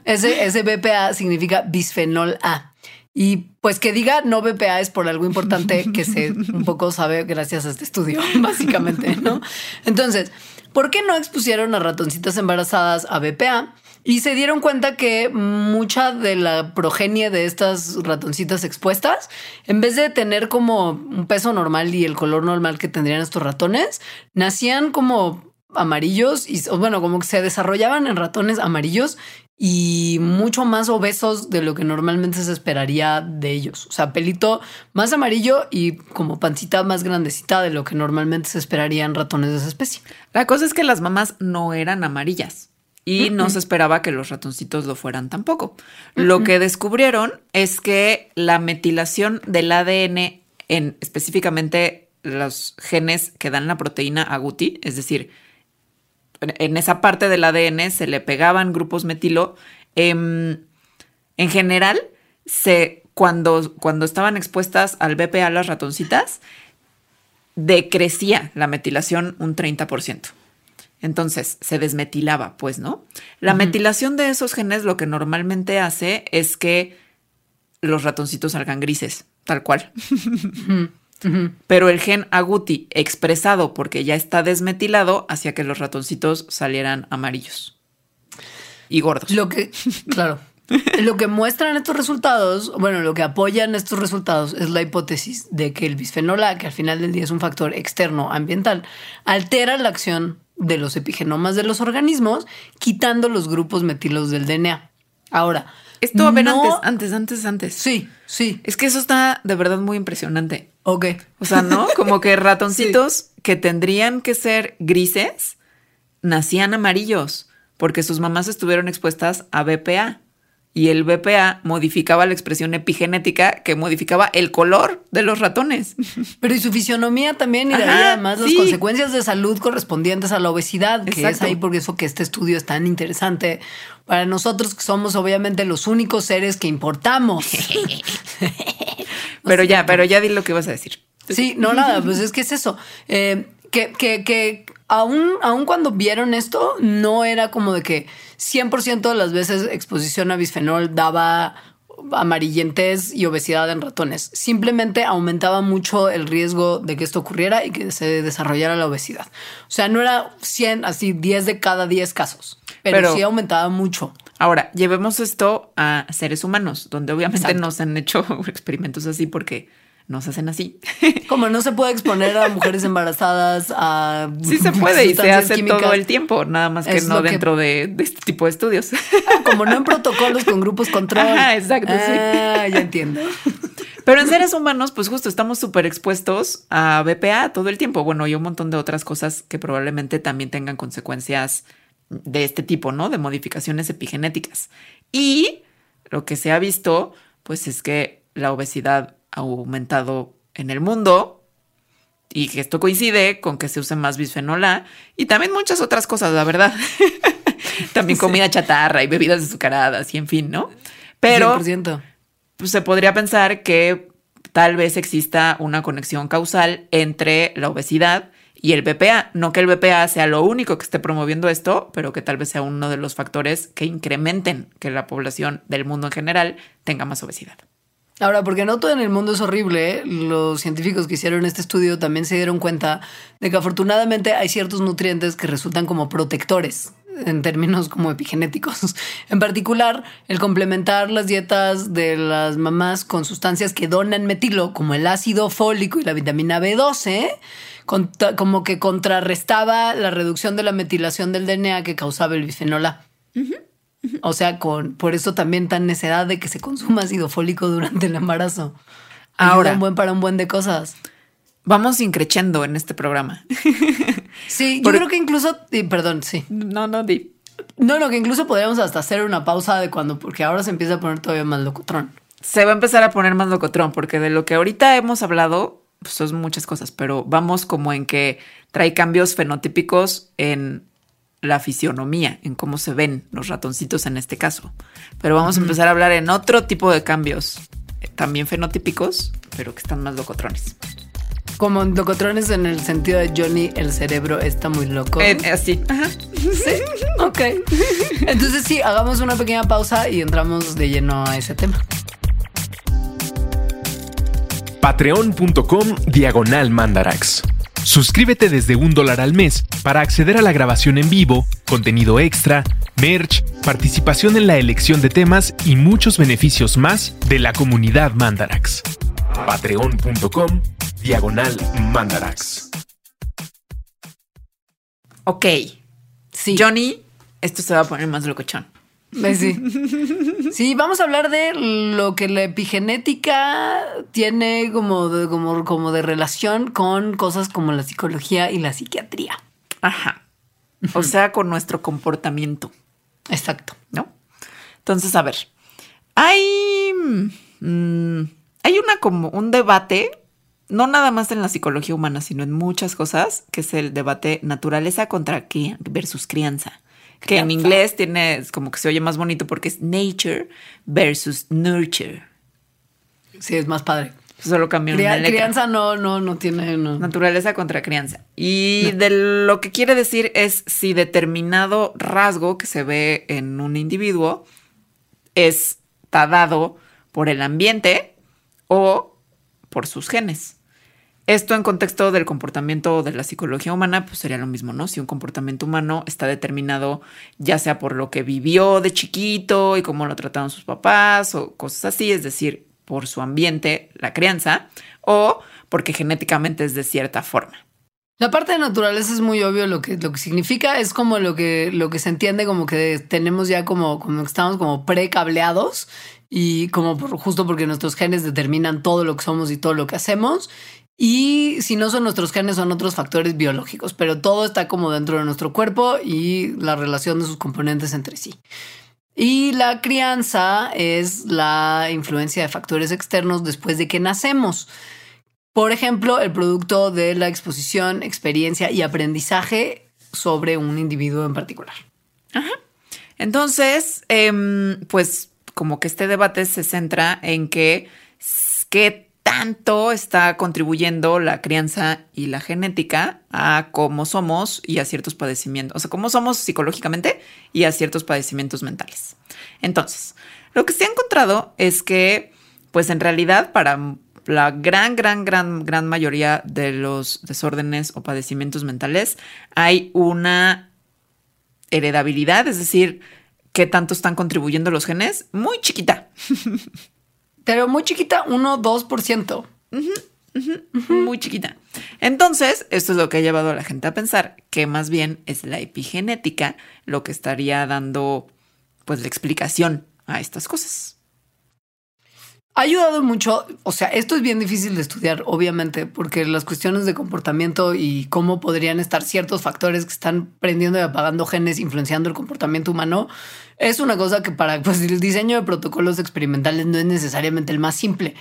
Ese, ese BPA significa bisfenol A. Y pues que diga no BPA es por algo importante que se [LAUGHS] un poco sabe gracias a este estudio, [LAUGHS] básicamente, ¿no? Entonces, ¿por qué no expusieron a ratoncitas embarazadas a BPA? Y se dieron cuenta que mucha de la progenie de estas ratoncitas expuestas, en vez de tener como un peso normal y el color normal que tendrían estos ratones, nacían como amarillos y bueno, como que se desarrollaban en ratones amarillos y mucho más obesos de lo que normalmente se esperaría de ellos. O sea, pelito más amarillo y como pancita más grandecita de lo que normalmente se esperaría en ratones de esa especie. La cosa es que las mamás no eran amarillas y no se esperaba que los ratoncitos lo fueran tampoco. Lo que descubrieron es que la metilación del ADN en específicamente los genes que dan la proteína agouti, es decir, en esa parte del ADN se le pegaban grupos metilo. Em, en general, se, cuando, cuando estaban expuestas al BPA las ratoncitas, decrecía la metilación un 30%. Entonces se desmetilaba, pues, ¿no? La metilación de esos genes lo que normalmente hace es que los ratoncitos salgan grises, tal cual. Pero el gen agouti expresado porque ya está desmetilado hacía que los ratoncitos salieran amarillos y gordos. Lo que, claro, lo que muestran estos resultados, bueno, lo que apoyan estos resultados es la hipótesis de que el bisfenol A, que al final del día es un factor externo ambiental, altera la acción de los epigenomas de los organismos, quitando los grupos metilos del DNA. Ahora, esto a ver antes, antes, antes, antes. Sí, sí. Es que eso está de verdad muy impresionante. Ok. O sea, ¿no? [LAUGHS] Como que ratoncitos que tendrían que ser grises nacían amarillos porque sus mamás estuvieron expuestas a BPA y el BPA modificaba la expresión epigenética que modificaba el color de los ratones. [LAUGHS] Pero y su fisionomía también y además las consecuencias de salud correspondientes a la obesidad, que es ahí por eso que este estudio es tan interesante para nosotros que somos obviamente los únicos seres que importamos. [LAUGHS] pero ya, pero ya di lo que vas a decir. Sí, no nada, pues es que es eso. Eh, que, que, que aún, aún cuando vieron esto, no era como de que 100% de las veces exposición a bisfenol daba amarillentez y obesidad en ratones. Simplemente aumentaba mucho el riesgo de que esto ocurriera y que se desarrollara la obesidad. O sea, no era 100, así 10 de cada 10 casos, pero, sí aumentaba mucho. Ahora, llevemos esto a seres humanos, donde obviamente no se han hecho [LAUGHS] experimentos así porque no se hacen así. [LAUGHS] Como no se puede exponer a mujeres embarazadas a... [LAUGHS] Sí se puede y se hace todo el tiempo, nada más que no dentro De, este tipo de estudios. Como no en protocolos con grupos control. Ah, exacto, ah, ya entiendo. Pero en seres humanos, pues justo estamos súper expuestos a BPA todo el tiempo. Bueno, y un montón de otras cosas que probablemente también tengan consecuencias de este tipo, ¿no? De modificaciones epigenéticas. Y lo que se ha visto, pues es que la obesidad aumentado en el mundo y que esto coincide con que se use más bisfenol A y también muchas otras cosas, la verdad. [LAUGHS] también comida chatarra y bebidas azucaradas y en fin, ¿no? Pero pues, se podría pensar que tal vez exista una conexión causal entre la obesidad y el BPA. No que el BPA sea lo único que esté promoviendo esto, pero que tal vez sea uno de los factores que incrementen que la población del mundo en general tenga más obesidad. Ahora, porque no todo en el mundo es horrible, los científicos que hicieron este estudio también se dieron cuenta de que afortunadamente hay ciertos nutrientes que resultan como protectores en términos como epigenéticos. [LAUGHS] En particular, el complementar las dietas de las mamás con sustancias que donan metilo, como el ácido fólico y la vitamina B12, como que contrarrestaba la reducción de la metilación del DNA que causaba el bisfenol A. O sea, con por eso también tan necedad de que se consuma ácido fólico durante el embarazo. Ahora, un buen para un buen de cosas. Vamos increchendo en este programa. [LAUGHS] Sí, yo creo que incluso, perdón, sí. No, no, di. No, no, que incluso podríamos hasta hacer una pausa de cuando, porque ahora se empieza a poner todavía más locotrón. Se va a empezar a poner más locotrón, porque de lo que ahorita hemos hablado, pues son muchas cosas, pero vamos como en que trae cambios fenotípicos en la fisionomía, en cómo se ven los ratoncitos en este caso. Pero vamos a empezar a hablar en otro tipo de cambios, eh, también fenotípicos, pero que están más locotrones. Como locotrones en el sentido de Johnny, el cerebro está muy loco. Eh, así. Ajá. Sí. Ok. Entonces sí, hagamos una pequeña pausa y entramos de lleno a ese tema. Patreon.com Diagonal Mandarax. Suscríbete desde un dólar al mes para acceder a la grabación en vivo, contenido extra, merch, participación en la elección de temas y muchos beneficios más de la comunidad Mandarax. Patreon.com Diagonal Mandarax. Ok. Sí. Johnny, esto se va a poner más locochón. Sí. [LAUGHS] sí, vamos a hablar de lo que la epigenética tiene como de, como, como de relación con cosas como la psicología y la psiquiatría. Ajá. O sea, con nuestro comportamiento, Exacto. ¿no? Entonces, a ver, hay, mm, hay una como un debate, no nada más en la psicología humana, sino en muchas cosas, que es el debate naturaleza contra cri- versus crianza. Que en inglés tiene, como que se oye más bonito porque es nature versus nurture. Sí, es más padre. Solo cambió Cria- una letra. crianza no, no, no tiene. No. Naturaleza contra crianza. Y de lo que quiere decir es si determinado rasgo que se ve en un individuo está dado por el ambiente o por sus genes. Esto en contexto del comportamiento de la psicología humana, pues sería lo mismo, ¿no? Si un comportamiento humano está determinado ya sea por lo que vivió de chiquito y cómo lo trataron sus papás o cosas así, es decir, por su ambiente, la crianza, o porque genéticamente es de cierta forma. La parte de naturaleza es muy obvio lo que, lo que significa. Es como lo que, lo que se entiende como que tenemos ya como, como que estamos como precableados y como justo porque nuestros genes determinan todo lo que somos y todo lo que hacemos. Y si no son nuestros genes, son otros factores biológicos, pero todo está como dentro de nuestro cuerpo y la relación de sus componentes entre sí. Y la crianza es la influencia de factores externos después de que nacemos. Por ejemplo, el producto de la exposición, experiencia y aprendizaje sobre un individuo en particular. Entonces, em, pues como que este debate se centra en que qué tanto está contribuyendo la crianza y la genética a cómo somos y a ciertos padecimientos, o sea, cómo somos psicológicamente y a ciertos padecimientos mentales. Entonces, lo que se ha encontrado es que, pues en realidad, para la gran, gran, gran, gran mayoría de los desórdenes o padecimientos mentales, hay una heredabilidad, es decir, qué tanto están contribuyendo los genes, muy chiquita, [LAUGHS] Pero muy chiquita, 1 2%. muy chiquita. Entonces, esto es lo que ha llevado a la gente a pensar que más bien es la epigenética lo que estaría dando pues la explicación a estas cosas. Ha ayudado mucho, o sea, esto es bien difícil de estudiar, obviamente, porque las cuestiones de comportamiento y cómo podrían estar ciertos factores que están prendiendo y apagando genes influenciando el comportamiento humano, es una cosa que para pues, el diseño de protocolos experimentales no es necesariamente el más simple.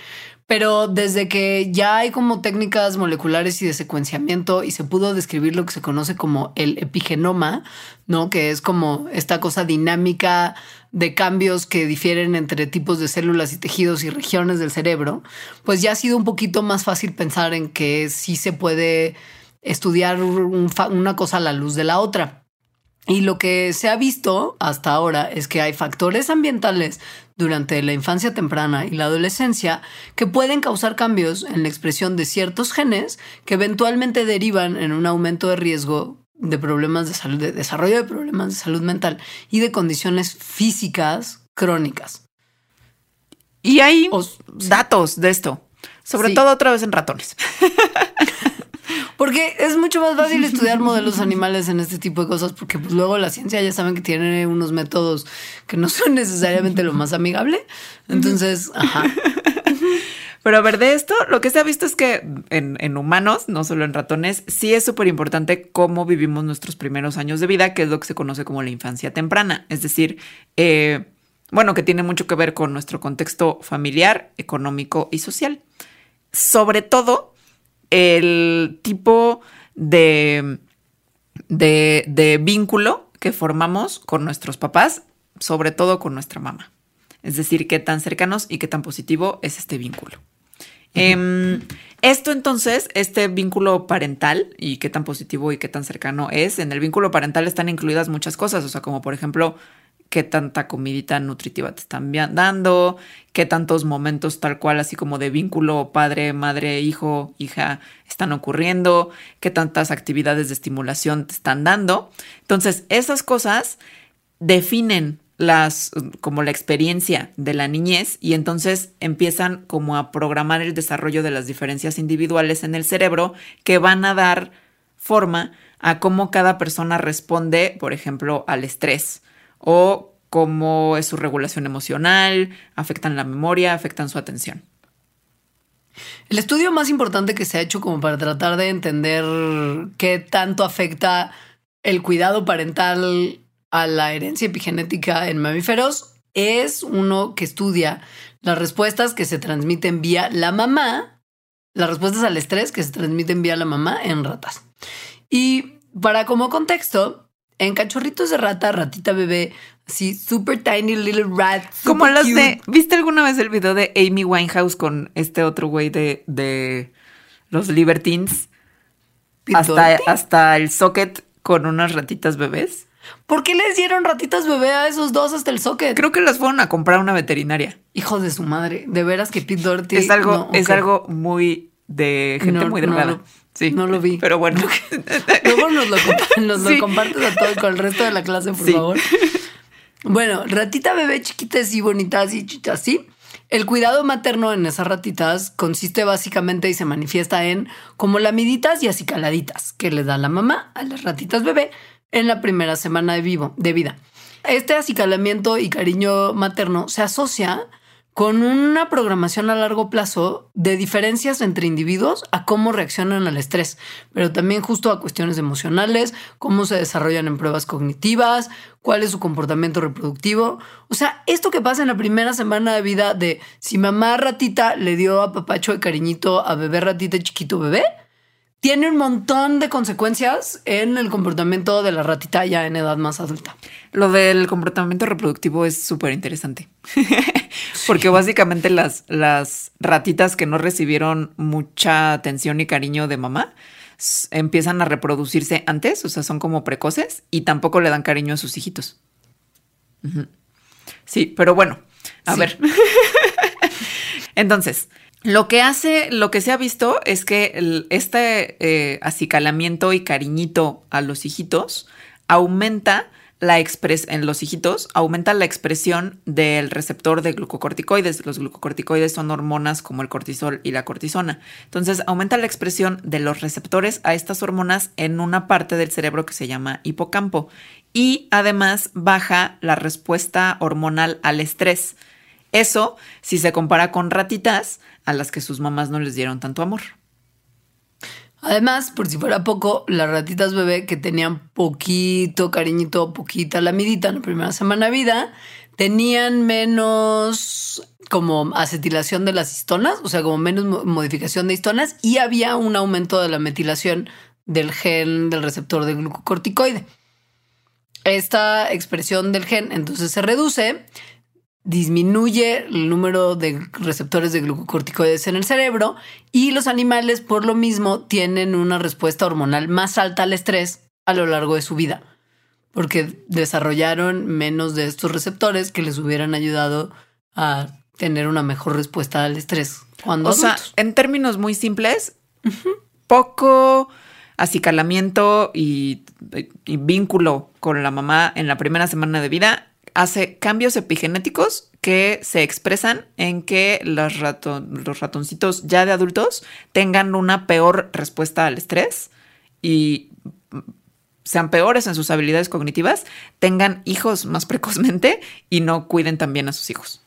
Pero desde que ya hay como técnicas moleculares y de secuenciamiento y se pudo describir lo que se conoce como el epigenoma, ¿no? Que es como esta cosa dinámica de cambios que difieren entre tipos de células y tejidos y regiones del cerebro, pues ya ha sido un poquito más fácil pensar en que sí se puede estudiar una cosa a la luz de la otra. Y lo que se ha visto hasta ahora es que hay factores ambientales durante la infancia temprana y la adolescencia que pueden causar cambios en la expresión de ciertos genes que eventualmente derivan en un aumento de riesgo de problemas de salud, de desarrollo de problemas de salud mental y de condiciones físicas crónicas. Y hay Os- datos de esto, sobre Sí. todo otra vez en ratones. [LAUGHS] Porque es mucho más fácil estudiar modelos animales en este tipo de cosas, porque pues, luego la ciencia ya saben que tiene unos métodos que no son necesariamente lo más amigable. Entonces, ajá. Pero a ver, de esto, lo que se ha visto es que en, humanos, no solo en ratones, sí es súper importante cómo vivimos nuestros primeros años de vida, que es lo que se conoce como la infancia temprana. Es decir, eh, bueno, que tiene mucho que ver con nuestro contexto familiar, económico y social. Sobre todo, el tipo de, de, de vínculo que formamos con nuestros papás, sobre todo con nuestra mamá. Es decir, qué tan cercanos y qué tan positivo es este vínculo. Em, esto entonces, este vínculo parental y qué tan positivo y qué tan cercano es, en el vínculo parental están incluidas muchas cosas, o sea, como por ejemplo, qué tanta comidita nutritiva te están dando, qué tantos momentos tal cual, así como de vínculo padre, madre, hijo, hija, están ocurriendo, qué tantas actividades de estimulación te están dando. Entonces, esas cosas definen las como la experiencia de la niñez y entonces empiezan como a programar el desarrollo de las diferencias individuales en el cerebro que van a dar forma a cómo cada persona responde, por ejemplo, al estrés o cómo es su regulación emocional, afectan la memoria, afectan su atención. El estudio más importante que se ha hecho como para tratar de entender qué tanto afecta el cuidado parental a la herencia epigenética en mamíferos es uno que estudia las respuestas que se transmiten vía la mamá, las respuestas al estrés que se transmiten vía la mamá en ratas. Y para como contexto, en cachorritos de rata, ratita bebé, así super tiny little rat. Como cute. de. ¿Viste alguna vez el video de Amy Winehouse con este otro güey de, de los Libertines? Hasta, hasta el socket con unas ratitas bebés. ¿Por qué les dieron ratitas bebé a esos dos hasta el socket? Creo que las fueron a comprar a una veterinaria. Hijos de su madre. De veras que Pete Doherty. es algo, no, es algo muy de gente No, muy no lo- sí. no lo vi. Pero bueno. [LAUGHS] Luego nos lo, nos lo Sí. compartes a todo con el resto de la clase, por Sí. favor. Bueno, ratita bebé chiquita así, bonita así, chicha así. El cuidado materno en esas ratitas consiste básicamente y se manifiesta en como lamiditas y acicaladitas que le da la mamá a las ratitas bebé en la primera semana de vivo, de vida. Este acicalamiento y cariño materno se asocia con una programación a largo plazo de diferencias entre individuos a cómo reaccionan al estrés, pero también justo a cuestiones emocionales, cómo se desarrollan en pruebas cognitivas, cuál es su comportamiento reproductivo. O sea, esto que pasa en la primera semana de vida de si mamá ratita le dio a papacho de cariñito a bebé ratita chiquito bebé, tiene un montón de consecuencias en el comportamiento de la ratita ya en edad más adulta. Lo del comportamiento reproductivo es súper interesante. [LAUGHS] Porque básicamente las, las ratitas que no recibieron mucha atención y cariño de mamá empiezan a reproducirse antes, o sea, son como precoces y tampoco le dan cariño a sus hijitos. Sí, pero bueno, a Sí. ver. [LAUGHS] Entonces, lo que hace, lo que se ha visto es que este eh, acicalamiento y cariñito a los hijitos aumenta la expres en los hijitos, aumenta la expresión del receptor de glucocorticoides. Los glucocorticoides son hormonas como el cortisol y la cortisona. Entonces, aumenta la expresión de los receptores a estas hormonas en una parte del cerebro que se llama hipocampo. Y además baja la respuesta hormonal al estrés. Eso si se compara con ratitas a las que sus mamás no les dieron tanto amor. Además, por si fuera poco, las ratitas bebé que tenían poquito cariñito, poquita lamidita en la primera semana de vida, tenían menos como acetilación de las histonas, o sea, como menos mo- modificación de histonas y había un aumento de la metilación del gen del receptor de glucocorticoide. Esta expresión del gen entonces se reduce, disminuye el número de receptores de glucocorticoides en el cerebro y los animales por lo mismo tienen una respuesta hormonal más alta al estrés a lo largo de su vida, porque desarrollaron menos de estos receptores que les hubieran ayudado a tener una mejor respuesta al estrés cuando O sea, en términos muy simples, poco acicalamiento y, y vínculo con la mamá en la primera semana de vida hace cambios epigenéticos que se expresan en que los, rato- los ratoncitos ya de adultos tengan una peor respuesta al estrés y sean peores en sus habilidades cognitivas, tengan hijos más precozmente y no cuiden también a sus hijos.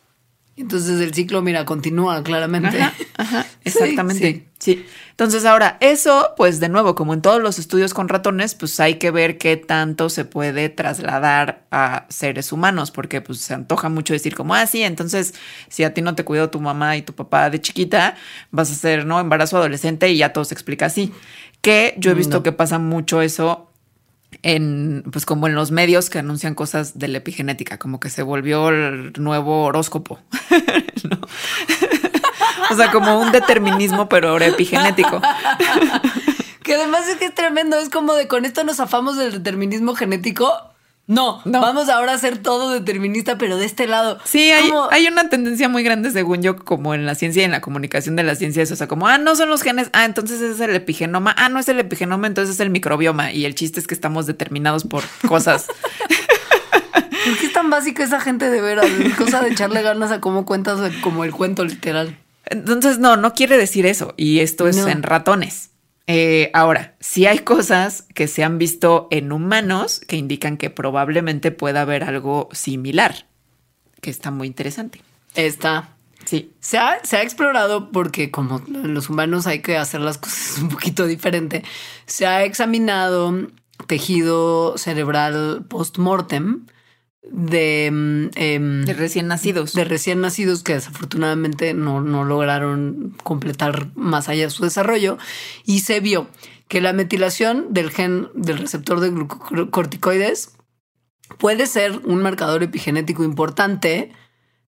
Entonces el ciclo, mira, continúa claramente. Ajá, ajá, [LAUGHS] Sí, exactamente. Sí, Entonces ahora, eso, pues de nuevo, como en todos los estudios con ratones, pues hay que ver qué tanto se puede trasladar a seres humanos, porque pues se antoja mucho decir como, ah, sí, entonces si a ti no te cuidó tu mamá y tu papá de chiquita, vas a ser, ¿no? Embarazo adolescente y ya todo se explica así. Que yo he visto No. que pasa mucho eso en, pues como en los medios que anuncian cosas de la epigenética, como que se volvió el nuevo horóscopo. [LAUGHS] ¿no? o sea, como un determinismo, pero ahora epigenético. [LAUGHS] Que además es que es tremendo, es como de con esto nos zafamos del determinismo genético. No, No. vamos ahora a hacer todo determinista, pero de este lado. Sí, hay, Como- hay una tendencia muy grande, según yo, como en la ciencia y en la comunicación de la ciencia, o sea, como, ah, no son los genes, ah, entonces es el epigenoma, ah, no es el epigenoma, entonces es el microbioma. Y el chiste es que estamos determinados por cosas. [LAUGHS] [LAUGHS] ¿Por qué es tan básico esa gente de veras? Es cosa de echarle ganas a cómo cuentas como el cuento literal. Entonces, no, no quiere decir eso. Y esto es No. en ratones. Eh, ahora, sí hay cosas que se han visto en humanos que indican que probablemente pueda haber algo similar, que está muy interesante. Está. Sí. Se ha, se ha explorado porque como los humanos hay que hacer las cosas [LAUGHS] un poquito diferente. Se ha examinado tejido cerebral post-mortem de, mm, em, De recién nacidos. de recién nacidos que desafortunadamente no, no lograron completar más allá de su desarrollo y se vio que la metilación del gen del receptor de glucocorticoides puede ser un marcador epigenético importante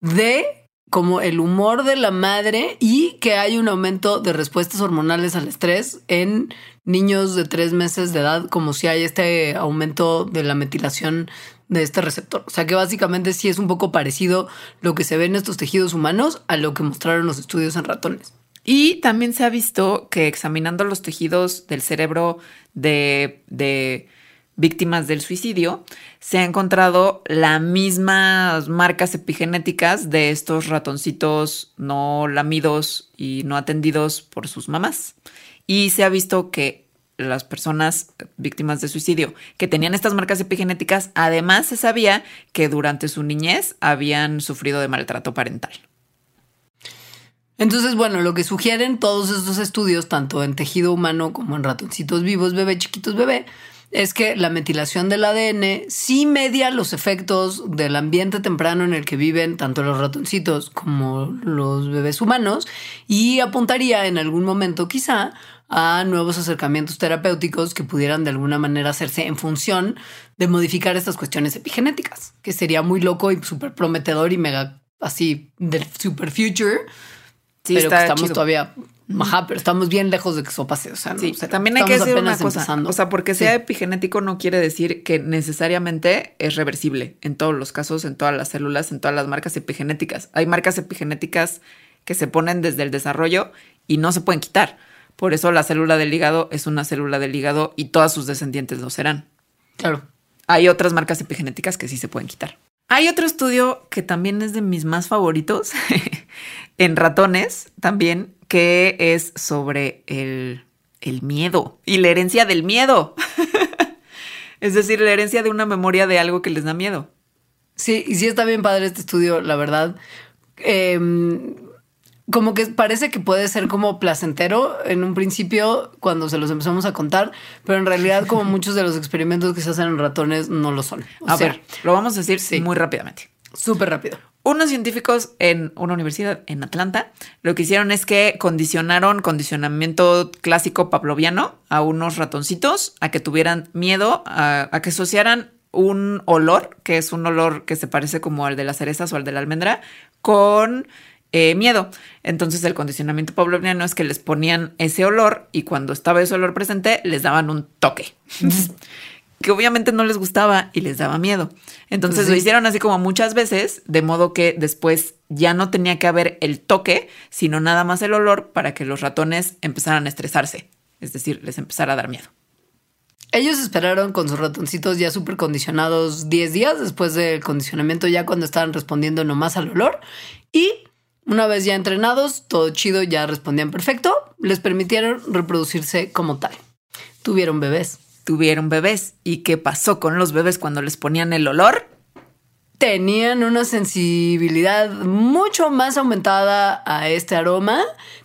de como el humor de la madre y que hay un aumento de respuestas hormonales al estrés en niños de tres meses de edad, como si hay este aumento de la metilación de este receptor. O sea que básicamente sí es un poco parecido lo que se ve en estos tejidos humanos a lo que mostraron los estudios en ratones. Y también se ha visto que examinando los tejidos del cerebro de, de víctimas del suicidio, se ha encontrado las mismas marcas epigenéticas de estos ratoncitos no lamidos y no atendidos por sus mamás. Y se ha visto que las personas víctimas de suicidio que tenían estas marcas epigenéticas, además se sabía que durante su niñez habían sufrido de maltrato parental. Entonces, bueno, lo que sugieren todos estos estudios, tanto en tejido humano como en ratoncitos vivos, bebé, chiquitos, bebé, es que la metilación del ADN sí media los efectos del ambiente temprano en el que viven tanto los ratoncitos como los bebés humanos y apuntaría en algún momento quizá a nuevos acercamientos terapéuticos que pudieran de alguna manera hacerse en función de modificar estas cuestiones epigenéticas, que sería muy loco y súper prometedor y mega así del super future. Sí, pero que estamos chido. todavía, ajá, pero estamos bien lejos de que eso pase. O sea, no, Sí, o sea, también hay que decir una cosa. empezando. O sea, porque sea Sí. epigenético no quiere decir que necesariamente es reversible en todos los casos, en todas las células, en todas las marcas epigenéticas. Hay marcas epigenéticas que se ponen desde el desarrollo y no se pueden quitar. Por eso la célula del hígado es una célula del hígado y todas sus descendientes lo serán. Claro. Hay otras marcas epigenéticas que sí se pueden quitar. Hay otro estudio que también es de mis más favoritos [LAUGHS] en ratones también, que es sobre el, el miedo y la herencia del miedo. [LAUGHS] es decir, la herencia de una memoria de algo que les da miedo. Sí, y sí está bien padre este estudio, la verdad. Em, como que parece que puede ser como placentero en un principio cuando se los empezamos a contar, pero en realidad como [LAUGHS] muchos de los experimentos que se hacen en ratones no lo son. O A sea, ver, lo vamos a decir sí. muy rápidamente. súper rápido. Unos científicos en una universidad en Atlanta lo que hicieron es que condicionaron condicionamiento clásico pavloviano a unos ratoncitos a que tuvieran miedo, a, a que asociaran un olor, que es un olor que se parece como al de las cerezas o al de la almendra, con eh, miedo. Entonces el condicionamiento pavloviano es que les ponían ese olor y cuando estaba ese olor presente les daban un toque. [LAUGHS] que obviamente no les gustaba y les daba miedo. Entonces Sí. lo hicieron así como muchas veces, de modo que después ya no tenía que haber el toque, sino nada más el olor para que los ratones empezaran a estresarse, es decir, les empezara a dar miedo. Ellos esperaron con sus ratoncitos ya súper condicionados 10 días después del condicionamiento, ya cuando estaban respondiendo nomás al olor. Y una vez ya entrenados, todo chido, ya respondían perfecto, les permitieron reproducirse como tal. Tuvieron bebés. Tuvieron bebés. ¿Y qué pasó con los bebés cuando les ponían el olor? Tenían una sensibilidad mucho más aumentada a este aroma,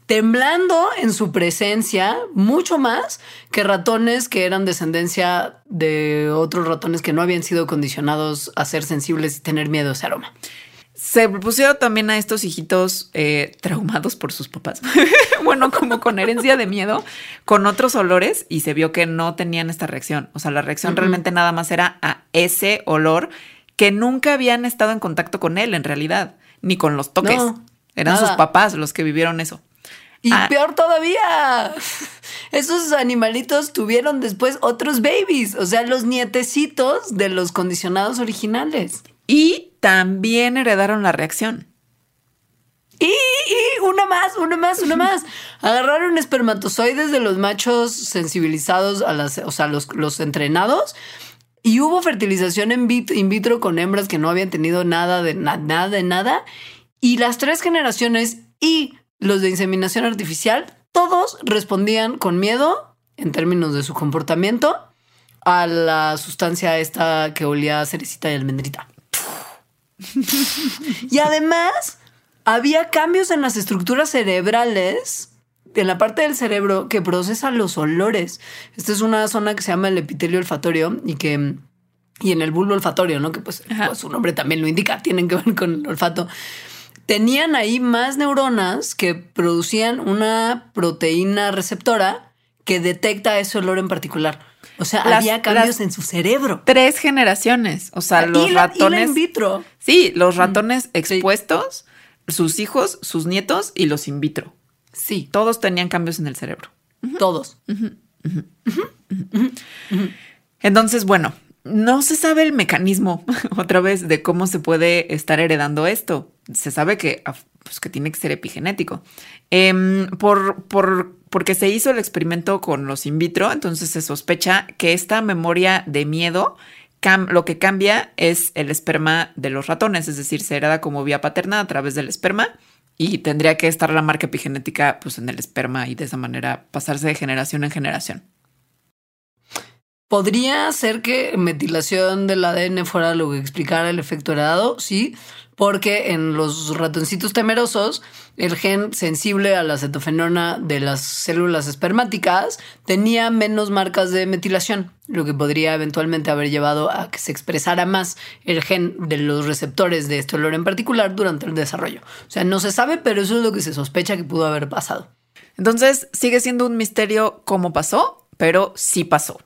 temblando en su presencia mucho más que ratones que eran descendencia de otros ratones que no habían sido condicionados a ser sensibles y tener miedo a ese aroma. Se pusieron también a estos hijitos eh, traumados por sus papás. [LAUGHS] bueno, como con herencia de miedo, con otros olores y se vio que no tenían esta reacción. O sea, la reacción realmente nada más era a ese olor que nunca habían estado en contacto con él en realidad, ni con los toques. No, Eran nada. sus papás los que vivieron eso. Y Ah. peor todavía, [LAUGHS] esos animalitos tuvieron después otros babies, o sea, los nietecitos de los condicionados originales. Y también heredaron la reacción. Y, una más, una más, una más. Agarraron espermatozoides de los machos sensibilizados a las, o sea, los, entrenados. Y hubo fertilización in vitro, con hembras que no habían tenido nada de na- nada de nada. Y las tres generaciones y los de inseminación artificial, todos respondían con miedo en términos de su comportamiento a la sustancia esta que olía a cerecita y almendrita. [LAUGHS] y además había cambios en las estructuras cerebrales, en la parte del cerebro que procesa los olores. Esta es una zona que se llama el epitelio olfatorio y que y en el bulbo olfatorio, ¿no? Que pues, pues, su nombre también lo indica, tienen que ver con el olfato. Tenían ahí más neuronas que producían una proteína receptora que detecta ese olor en particular. O sea, había cambios en su cerebro. Tres generaciones. O sea, los ratones. in vitro. Sí, los ratones expuestos, sus hijos, sus nietos y los in vitro. Sí. Todos tenían cambios en el cerebro. Todos. Entonces, bueno, no se sabe el mecanismo, [LAUGHS] otra vez, de cómo se puede estar heredando esto. Se sabe que, pues, que tiene que ser epigenético. Em, por, por, porque se hizo el experimento con los in vitro, entonces se sospecha que esta memoria de miedo lo que cambia es el esperma de los ratones, es decir, se hereda como vía paterna a través del esperma y tendría que estar la marca epigenética pues, en el esperma y de esa manera pasarse de generación en generación. ¿Podría ser que metilación del ADN fuera lo que explicara el efecto heredado? Sí, porque en los ratoncitos temerosos, el gen sensible a la cetofenona de las células espermáticas tenía menos marcas de metilación, lo que podría eventualmente haber llevado a que se expresara más el gen de los receptores de este olor en particular durante el desarrollo. O sea, no se sabe, pero eso es lo que se sospecha que pudo haber pasado. Entonces, sigue siendo un misterio cómo pasó, pero sí pasó.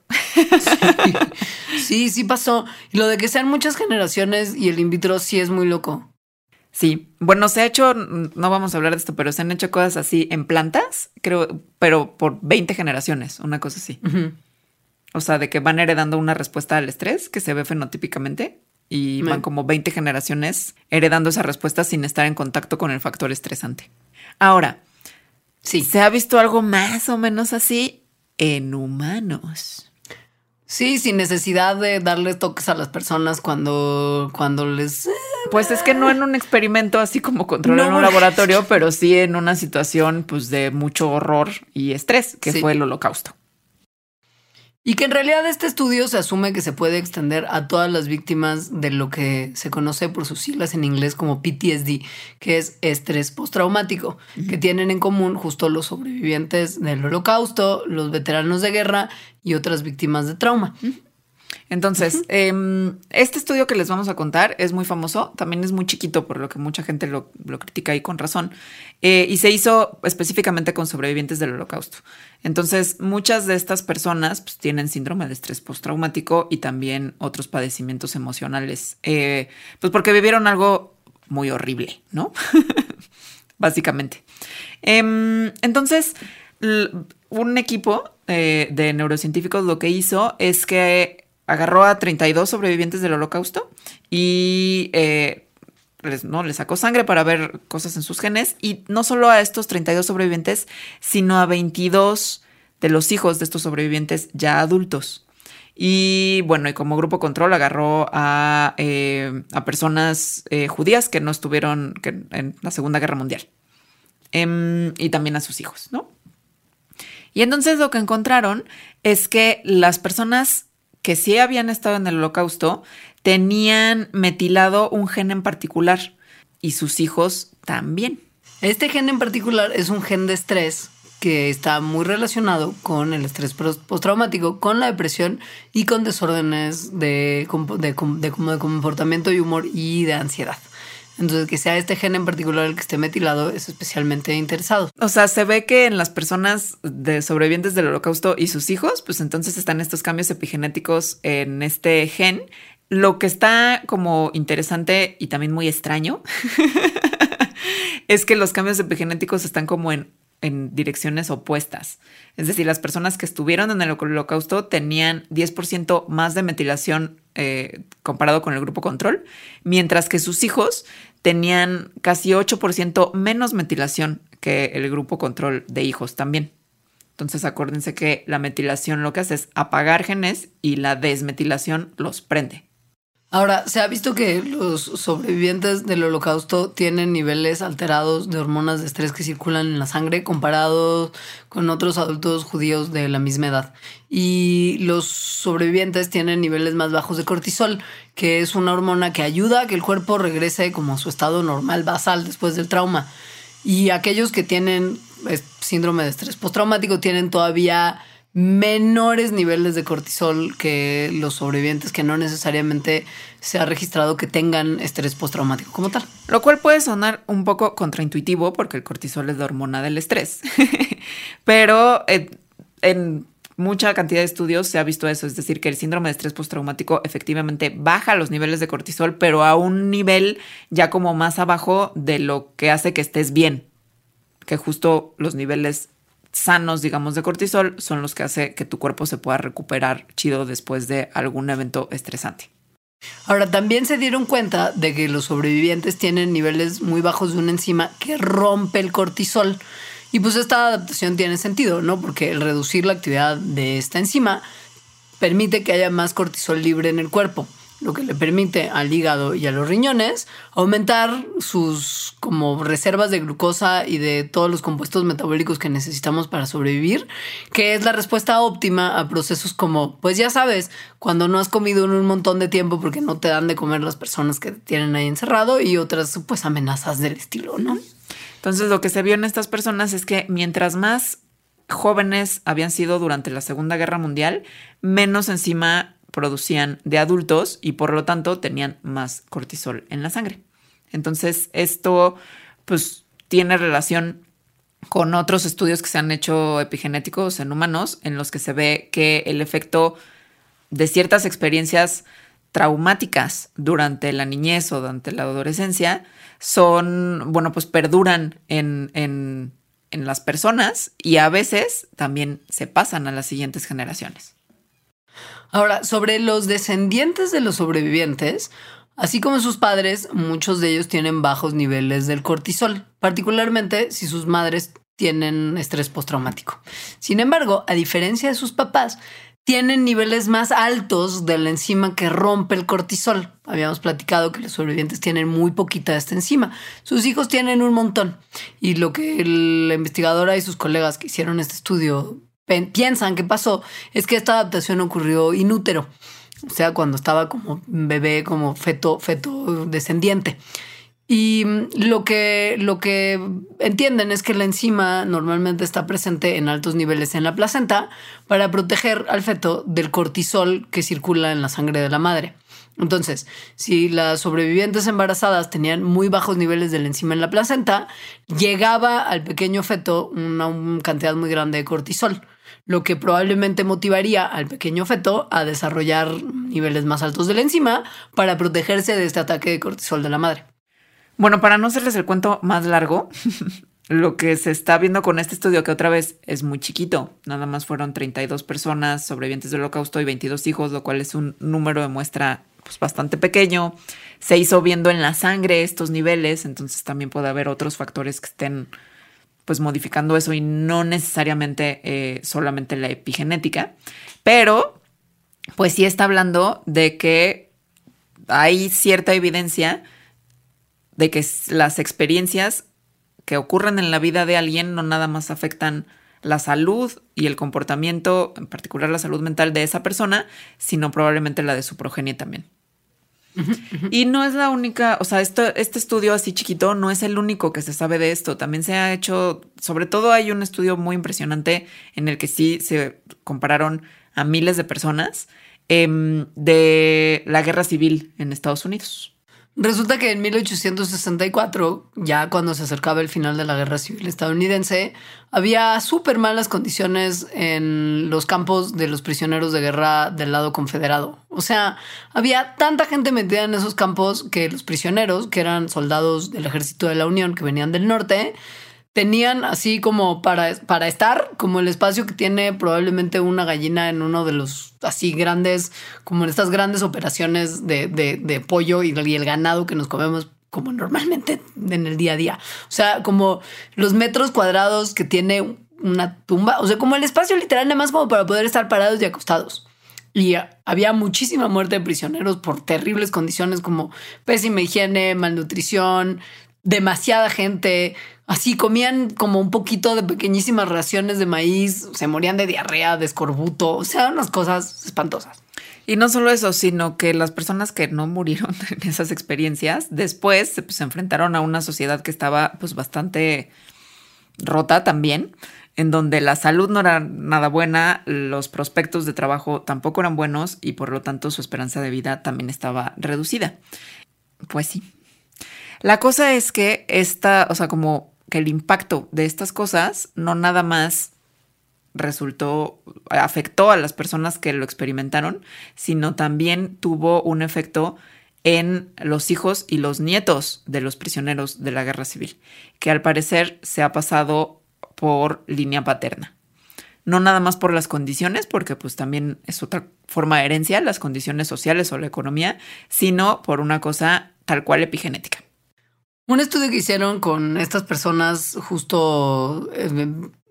Sí. [LAUGHS] sí, pasó. Y lo de que sean muchas generaciones y el in vitro sí es muy loco. Sí, bueno, se ha hecho, no vamos a hablar de esto, pero se han hecho cosas así en plantas, creo, pero por 20 generaciones, una cosa así. O sea, de que van heredando una respuesta al estrés que se ve fenotípicamente y van como 20 generaciones heredando esa respuesta sin estar en contacto con el factor estresante. Ahora, sí. se ha visto algo más o menos así en humanos. Sí, sin necesidad de darles toques a las personas cuando, cuando les... Eh, pues es que no en un experimento así como control en un laboratorio, pero sí en una situación pues de mucho horror y estrés, que fue el holocausto. Y que en realidad este estudio se asume que se puede extender a todas las víctimas de lo que se conoce por sus siglas en inglés como PTSD, que es estrés postraumático, que tienen en común justo los sobrevivientes del holocausto, los veteranos de guerra y otras víctimas de trauma. Entonces, em, este estudio que les vamos a contar es muy famoso, también es muy chiquito, por lo que mucha gente lo, critica y con razón, eh, y se hizo específicamente con sobrevivientes del holocausto. Entonces, muchas de estas personas pues, tienen síndrome de estrés postraumático y también otros padecimientos emocionales, eh, pues porque vivieron algo muy horrible, ¿no? [LAUGHS] Básicamente. Em, entonces, un equipo eh, de neurocientíficos lo que hizo es que agarró a 32 sobrevivientes del holocausto y eh, les, ¿no? le sacó sangre para ver cosas en sus genes y no solo a estos 32 sobrevivientes, sino a 22 de los hijos de estos sobrevivientes ya adultos. Y bueno, y como grupo control agarró a, eh, a personas eh, judías que no estuvieron en la Segunda Guerra Mundial. Em, y también a sus hijos, ¿no? Y entonces lo que encontraron es que las personas que sí habían estado en el holocausto tenían metilado un gen en particular y sus hijos también. Este gen en particular es un gen de estrés que está muy relacionado con el estrés postraumático, con la depresión y con desórdenes de, de, de comportamiento y humor y de ansiedad. Entonces, que sea este gen en particular el que esté metilado es especialmente interesado. O sea, se ve que en las personas de sobrevivientes del holocausto y sus hijos, pues entonces están estos cambios epigenéticos en este gen. Lo que está como interesante y también muy extraño [LAUGHS] es que los cambios epigenéticos están como en direcciones opuestas. Es decir, las personas que estuvieron en el holocausto tenían 10% más de metilación eh, comparado con el grupo control, mientras que sus hijos tenían casi 8% menos metilación que el grupo control de hijos también. Entonces acuérdense que la metilación lo que hace es apagar genes y la desmetilación los prende. Ahora, se ha visto que los sobrevivientes del holocausto tienen niveles alterados de hormonas de estrés que circulan en la sangre comparados con otros adultos judíos de la misma edad. Y los sobrevivientes tienen niveles más bajos de cortisol, que es una hormona que ayuda a que el cuerpo regrese como a su estado normal basal después del trauma. Y aquellos que tienen eh, síndrome de estrés postraumático tienen todavía menores niveles de cortisol que los sobrevivientes que no necesariamente se ha registrado que tengan estrés postraumático como tal. Lo cual puede sonar un poco contraintuitivo porque el cortisol es la hormona del estrés. [LAUGHS] Pero eh, en mucha cantidad de estudios se ha visto eso, es decir, que el síndrome de estrés postraumático efectivamente baja los niveles de cortisol, pero a un nivel ya como más abajo de lo que hace que estés bien, que justo los niveles sanos, digamos, de cortisol son los que hace que tu cuerpo se pueda recuperar chido después de algún evento estresante. Ahora, también se dieron cuenta de que los sobrevivientes tienen niveles muy bajos de una enzima que rompe el cortisol. Y pues esta adaptación tiene sentido, ¿no? Porque el reducir la actividad de esta enzima permite que haya más cortisol libre en el cuerpo lo que le permite al hígado y a los riñones aumentar sus como reservas de glucosa y de todos los compuestos metabólicos que necesitamos para sobrevivir, que es la respuesta óptima a procesos como, pues ya sabes, cuando no has comido en un montón de tiempo porque no te dan de comer las personas que te tienen ahí encerrado y otras pues amenazas del estilo, ¿no? Entonces lo que se vio en estas personas es que mientras más jóvenes habían sido durante la Segunda Guerra Mundial, menos encima producían de adultos y por lo tanto tenían más cortisol en la sangre. Entonces, esto pues tiene relación con otros estudios que se han hecho epigenéticos en humanos en los que se ve que el efecto de ciertas experiencias traumáticas durante la niñez o durante la adolescencia son, bueno, pues perduran en, en, en las personas y a veces también se pasan a las siguientes generaciones. Ahora, sobre los descendientes de los sobrevivientes, así como sus padres, muchos de ellos tienen bajos niveles del cortisol, particularmente si sus madres tienen estrés postraumático. Sin embargo, a diferencia de sus papás, tienen niveles más altos de la enzima que rompe el cortisol. Habíamos platicado que los sobrevivientes tienen muy poquita de esta enzima. Sus hijos tienen un montón. Y lo que la investigadora y sus colegas que hicieron este estudio piensan que pasó es que esta adaptación ocurrió inútero. O sea, cuando estaba como bebé, como feto, feto descendiente. Y lo que, lo que entienden es que la enzima normalmente está presente en altos niveles en la placenta para proteger al feto del cortisol que circula en la sangre de la madre. Entonces, si las sobrevivientes embarazadas tenían muy bajos niveles de la enzima en la placenta, llegaba al pequeño feto una cantidad muy grande de cortisol lo que probablemente motivaría al pequeño feto a desarrollar niveles más altos de la enzima para protegerse de este ataque de cortisol de la madre. Bueno, para no hacerles el cuento más largo, [LAUGHS] lo que se está viendo con este estudio, que otra vez es muy chiquito, nada más fueron 32 personas sobrevivientes del holocausto y 22 hijos, lo cual es un número de muestra pues, bastante pequeño. Se hizo viendo en la sangre estos niveles, entonces también puede haber otros factores que estén pues modificando eso y no necesariamente eh, solamente la epigenética, pero pues sí está hablando de que hay cierta evidencia de que las experiencias que ocurren en la vida de alguien no nada más afectan la salud y el comportamiento, en particular la salud mental de esa persona, sino probablemente la de su progenie también. Y no es la única, o sea, este estudio así chiquito no es el único que se sabe de esto. También se ha hecho, sobre todo hay un estudio muy impresionante en el que sí se compararon a miles de personas em, de la guerra civil en Estados Unidos. Resulta que en 1864, ya cuando se acercaba el final de la guerra civil estadounidense, había súper malas condiciones en los campos de los prisioneros de guerra del lado confederado. O sea, había tanta gente metida en esos campos que los prisioneros, que eran soldados del ejército de la Unión, que venían del norte, tenían así como para, para estar, como el espacio que tiene probablemente una gallina en uno de los así grandes, como en estas grandes operaciones de, de, pollo y, y el ganado que nos comemos como normalmente en el día a día. O sea, como los metros cuadrados que tiene una tumba, o sea, como el espacio literal nada más como para poder estar parados y acostados. Y había muchísima muerte de prisioneros por terribles condiciones como pésima higiene, malnutrición, demasiada gente. Así comían como un poquito de pequeñísimas raciones de maíz, se morían de diarrea, de escorbuto, o sea, unas cosas espantosas. Y no solo eso, sino que las personas que no murieron [LAUGHS] en esas experiencias después pues, se enfrentaron a una sociedad que estaba pues bastante rota también, en donde la salud no era nada buena, los prospectos de trabajo tampoco eran buenos y por lo tanto su esperanza de vida también estaba reducida. Pues sí. La cosa es que esta, o sea, como que el impacto de estas cosas no nada más resultó, afectó a las personas que lo experimentaron, sino también tuvo un efecto en los hijos y los nietos de los prisioneros de la guerra civil, que al parecer se ha pasado por línea paterna. No nada más por las condiciones, porque pues también es otra forma de herencia, las condiciones sociales o la economía, sino por una cosa tal cual epigenética. Un estudio que hicieron con estas personas justo eh,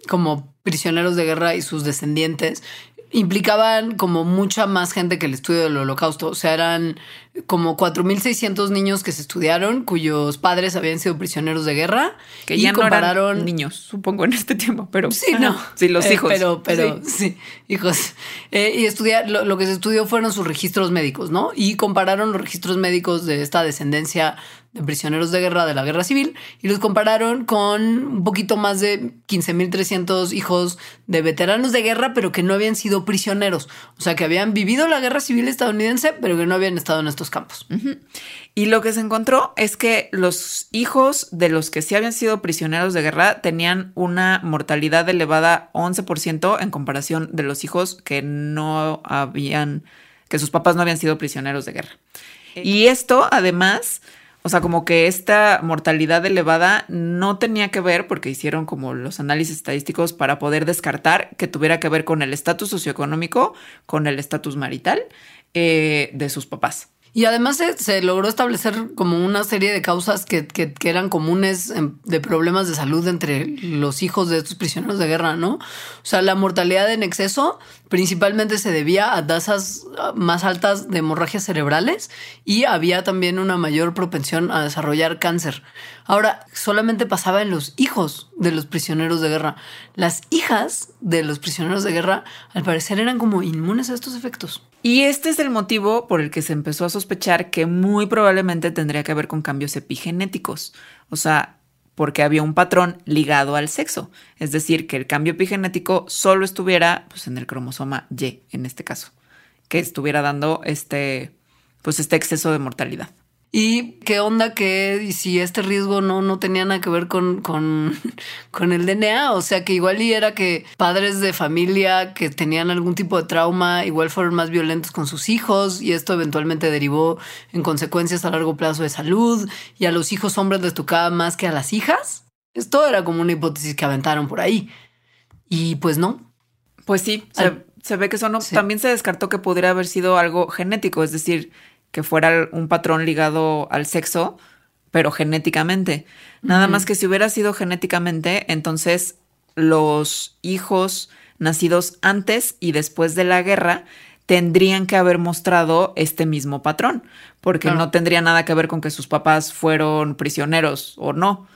como prisioneros de guerra y sus descendientes implicaban como mucha más gente que el estudio del holocausto. O sea, eran como 4.600 niños que se estudiaron, cuyos padres habían sido prisioneros de guerra. Que ya compararon... no eran niños, supongo, en este tiempo, pero... Sí, [LAUGHS] no. Sí, los eh, hijos. pero, pero, sí, hijos. Eh, y estudiar, lo, lo, que se estudió fueron sus registros médicos, ¿no? Y compararon los registros médicos de esta descendencia de prisioneros de guerra de la guerra civil y los compararon con un poquito más de 15.300 hijos de veteranos de guerra, pero que no habían sido prisioneros. O sea, que habían vivido la guerra civil estadounidense, pero que no habían estado en estos campos. Uh -huh. Y lo que se encontró es que los hijos de los que sí habían sido prisioneros de guerra tenían una mortalidad elevada 11% en comparación de los hijos que no habían, que sus papás no habían sido prisioneros de guerra. Y esto además o sea, como que esta mortalidad elevada no tenía que ver, porque hicieron como los análisis estadísticos para poder descartar que tuviera que ver con el estatus socioeconómico, con el estatus marital eh, de sus papás. Y además se, se, logró establecer como una serie de causas que, que, que, eran comunes de problemas de salud entre los hijos de estos prisioneros de guerra, ¿no? O sea, la mortalidad en exceso principalmente se debía a tasas más altas de hemorragias cerebrales y había también una mayor propensión a desarrollar cáncer. Ahora, solamente pasaba en los hijos de los prisioneros de guerra. Las hijas de los prisioneros de guerra, al parecer, eran como inmunes a estos efectos. Y este es el motivo por el que se empezó a sospechar que muy probablemente tendría que ver con cambios epigenéticos. O sea, porque había un patrón ligado al sexo. Es decir, que el cambio epigenético solo estuviera pues, en el cromosoma Y, en este caso, que estuviera dando este, pues, este exceso de mortalidad. ¿Y qué onda que si este riesgo no, no tenía nada que ver con, con, [LAUGHS] con, el DNA? O sea, que igual y era que padres de familia que tenían algún tipo de trauma igual fueron más violentos con sus hijos y esto eventualmente derivó en consecuencias a largo plazo de salud y a los hijos hombres les tocaba más que a las hijas. Esto era como una hipótesis que aventaron por ahí. Y pues no. Pues sí, se, se ve que eso no. Sí. También se descartó que pudiera haber sido algo genético, es decir, que fuera un patrón ligado al sexo, pero genéticamente. Nada uh -huh. más que si hubiera sido genéticamente, entonces los hijos nacidos antes y después de la guerra tendrían que haber mostrado este mismo patrón, porque claro. no tendría nada que ver con que sus papás fueron prisioneros o no.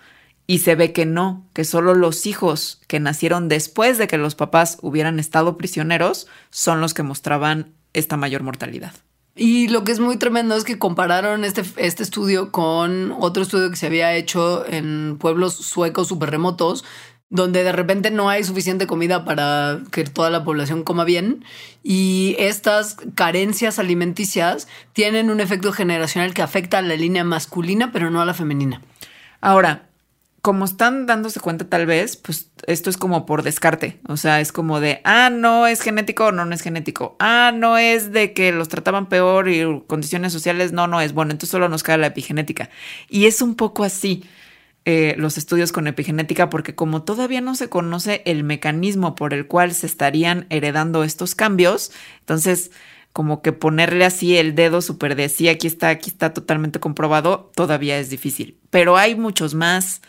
Y se ve que no, que solo los hijos que nacieron después de que los papás hubieran estado prisioneros son los que mostraban esta mayor mortalidad. Y lo que es muy tremendo es que compararon este, este estudio con otro estudio que se había hecho en pueblos suecos súper remotos, donde de repente no hay suficiente comida para que toda la población coma bien. Y estas carencias alimenticias tienen un efecto generacional que afecta a la línea masculina, pero no a la femenina. Ahora, como están dándose cuenta tal vez, pues esto es como por descarte. O sea, es como de, ah, no es genético no, no es genético. Ah, no es de que los trataban peor y condiciones sociales, no, no es. Bueno, entonces solo nos cae la epigenética. Y es un poco así eh, los estudios con epigenética porque como todavía no se conoce el mecanismo por el cual se estarían heredando estos cambios, entonces como que ponerle así el dedo súper de sí, aquí está, aquí está totalmente comprobado, todavía es difícil. Pero hay muchos más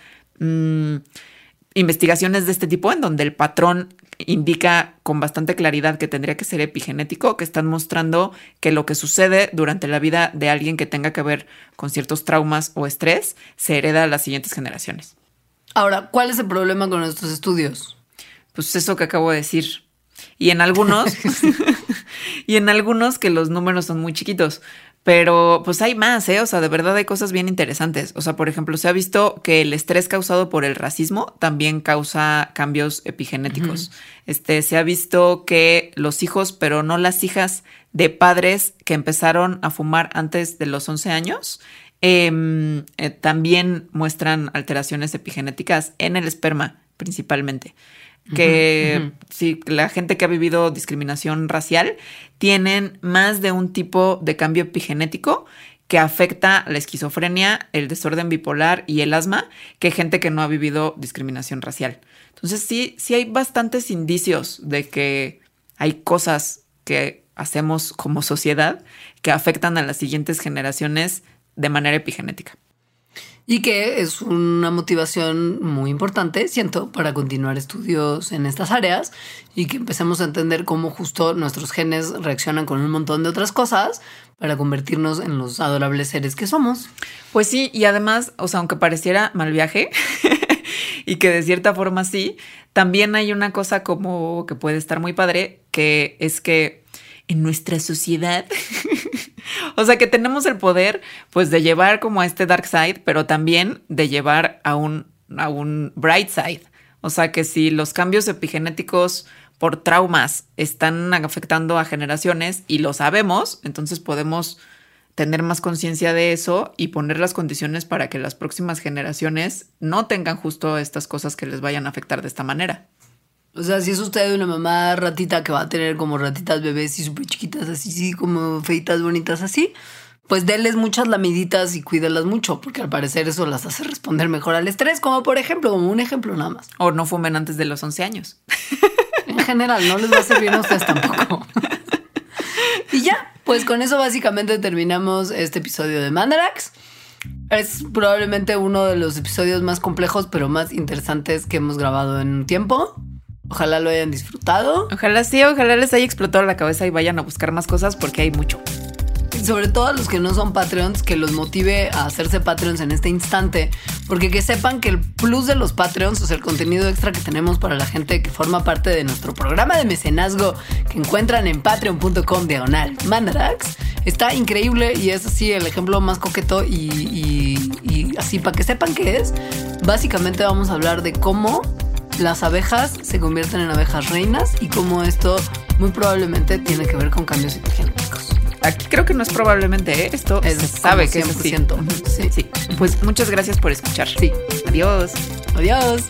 investigaciones de este tipo en donde el patrón indica con bastante claridad que tendría que ser epigenético, que están mostrando que lo que sucede durante la vida de alguien que tenga que ver con ciertos traumas o estrés se hereda a las siguientes generaciones. Ahora, ¿cuál es el problema con estos estudios? Pues eso que acabo de decir. Y en algunos, [LAUGHS] [LAUGHS] y en algunos que los números son muy chiquitos. Pero pues hay más, ¿eh? O sea, de verdad hay cosas bien interesantes. O sea, por ejemplo, se ha visto que el estrés causado por el racismo también causa cambios epigenéticos. Este, se ha visto que los hijos, pero no las hijas de padres que empezaron a fumar antes de los 11 años, em, eh, también muestran alteraciones epigenéticas en el esperma principalmente que si la gente que ha vivido discriminación racial tienen más de un tipo de cambio epigenético que afecta la esquizofrenia, el desorden bipolar y el asma que gente que no ha vivido discriminación racial. Entonces sí, sí hay bastantes indicios de que hay cosas que hacemos como sociedad que afectan a las siguientes generaciones de manera epigenética y que es una motivación muy importante, siento, para continuar estudios en estas áreas y que empecemos a entender cómo justo nuestros genes reaccionan con un montón de otras cosas para convertirnos en los adorables seres que somos. Pues sí, y además, o sea, aunque pareciera mal viaje [LAUGHS] y que de cierta forma sí, también hay una cosa como que puede estar muy padre, que es que en nuestra sociedad [LAUGHS] o sea que tenemos el poder pues de llevar como a este dark side, pero también de llevar a un, a un bright side. O sea que si los cambios epigenéticos por traumas están afectando a generaciones y lo sabemos, entonces podemos tener más conciencia de eso y poner las condiciones para que las próximas generaciones no tengan justo estas cosas que les vayan a afectar de esta manera. O sea, si es usted una mamá ratita que va a tener como ratitas bebés y súper chiquitas, así, sí, como feitas, bonitas, así, pues déles muchas lamiditas y cuídelas mucho, porque al parecer eso las hace responder mejor al estrés, como por ejemplo, como un ejemplo nada más. O no fumen antes de los 11 años. [LAUGHS] En general, no les va a servir a ustedes tampoco. y ya, pues con eso básicamente terminamos este episodio de Mandarax. Es probablemente uno de los episodios más complejos, pero más interesantes que hemos grabado en un tiempo. Ojalá lo hayan disfrutado. Ojalá sí, ojalá les haya explotado la cabeza y vayan a buscar más cosas porque hay mucho. sobre todo a los que no son Patreons, que los motive a hacerse Patreons en este instante. Porque que sepan que el plus de los Patreons, o sea, el contenido extra que tenemos para la gente que forma parte de nuestro programa de mecenazgo que encuentran en patreon.com diagonal mandarax, está increíble y es así el ejemplo más coqueto y, y así para que sepan qué es. Básicamente vamos a hablar de cómo las abejas se convierten en abejas reinas y cómo esto muy probablemente tiene que ver con cambios epigenéticos. Aquí creo que no es probablemente, ¿eh? esto es, se sabe que es así. Sí. sí. Pues muchas gracias por escuchar. Sí. Adiós. Adiós.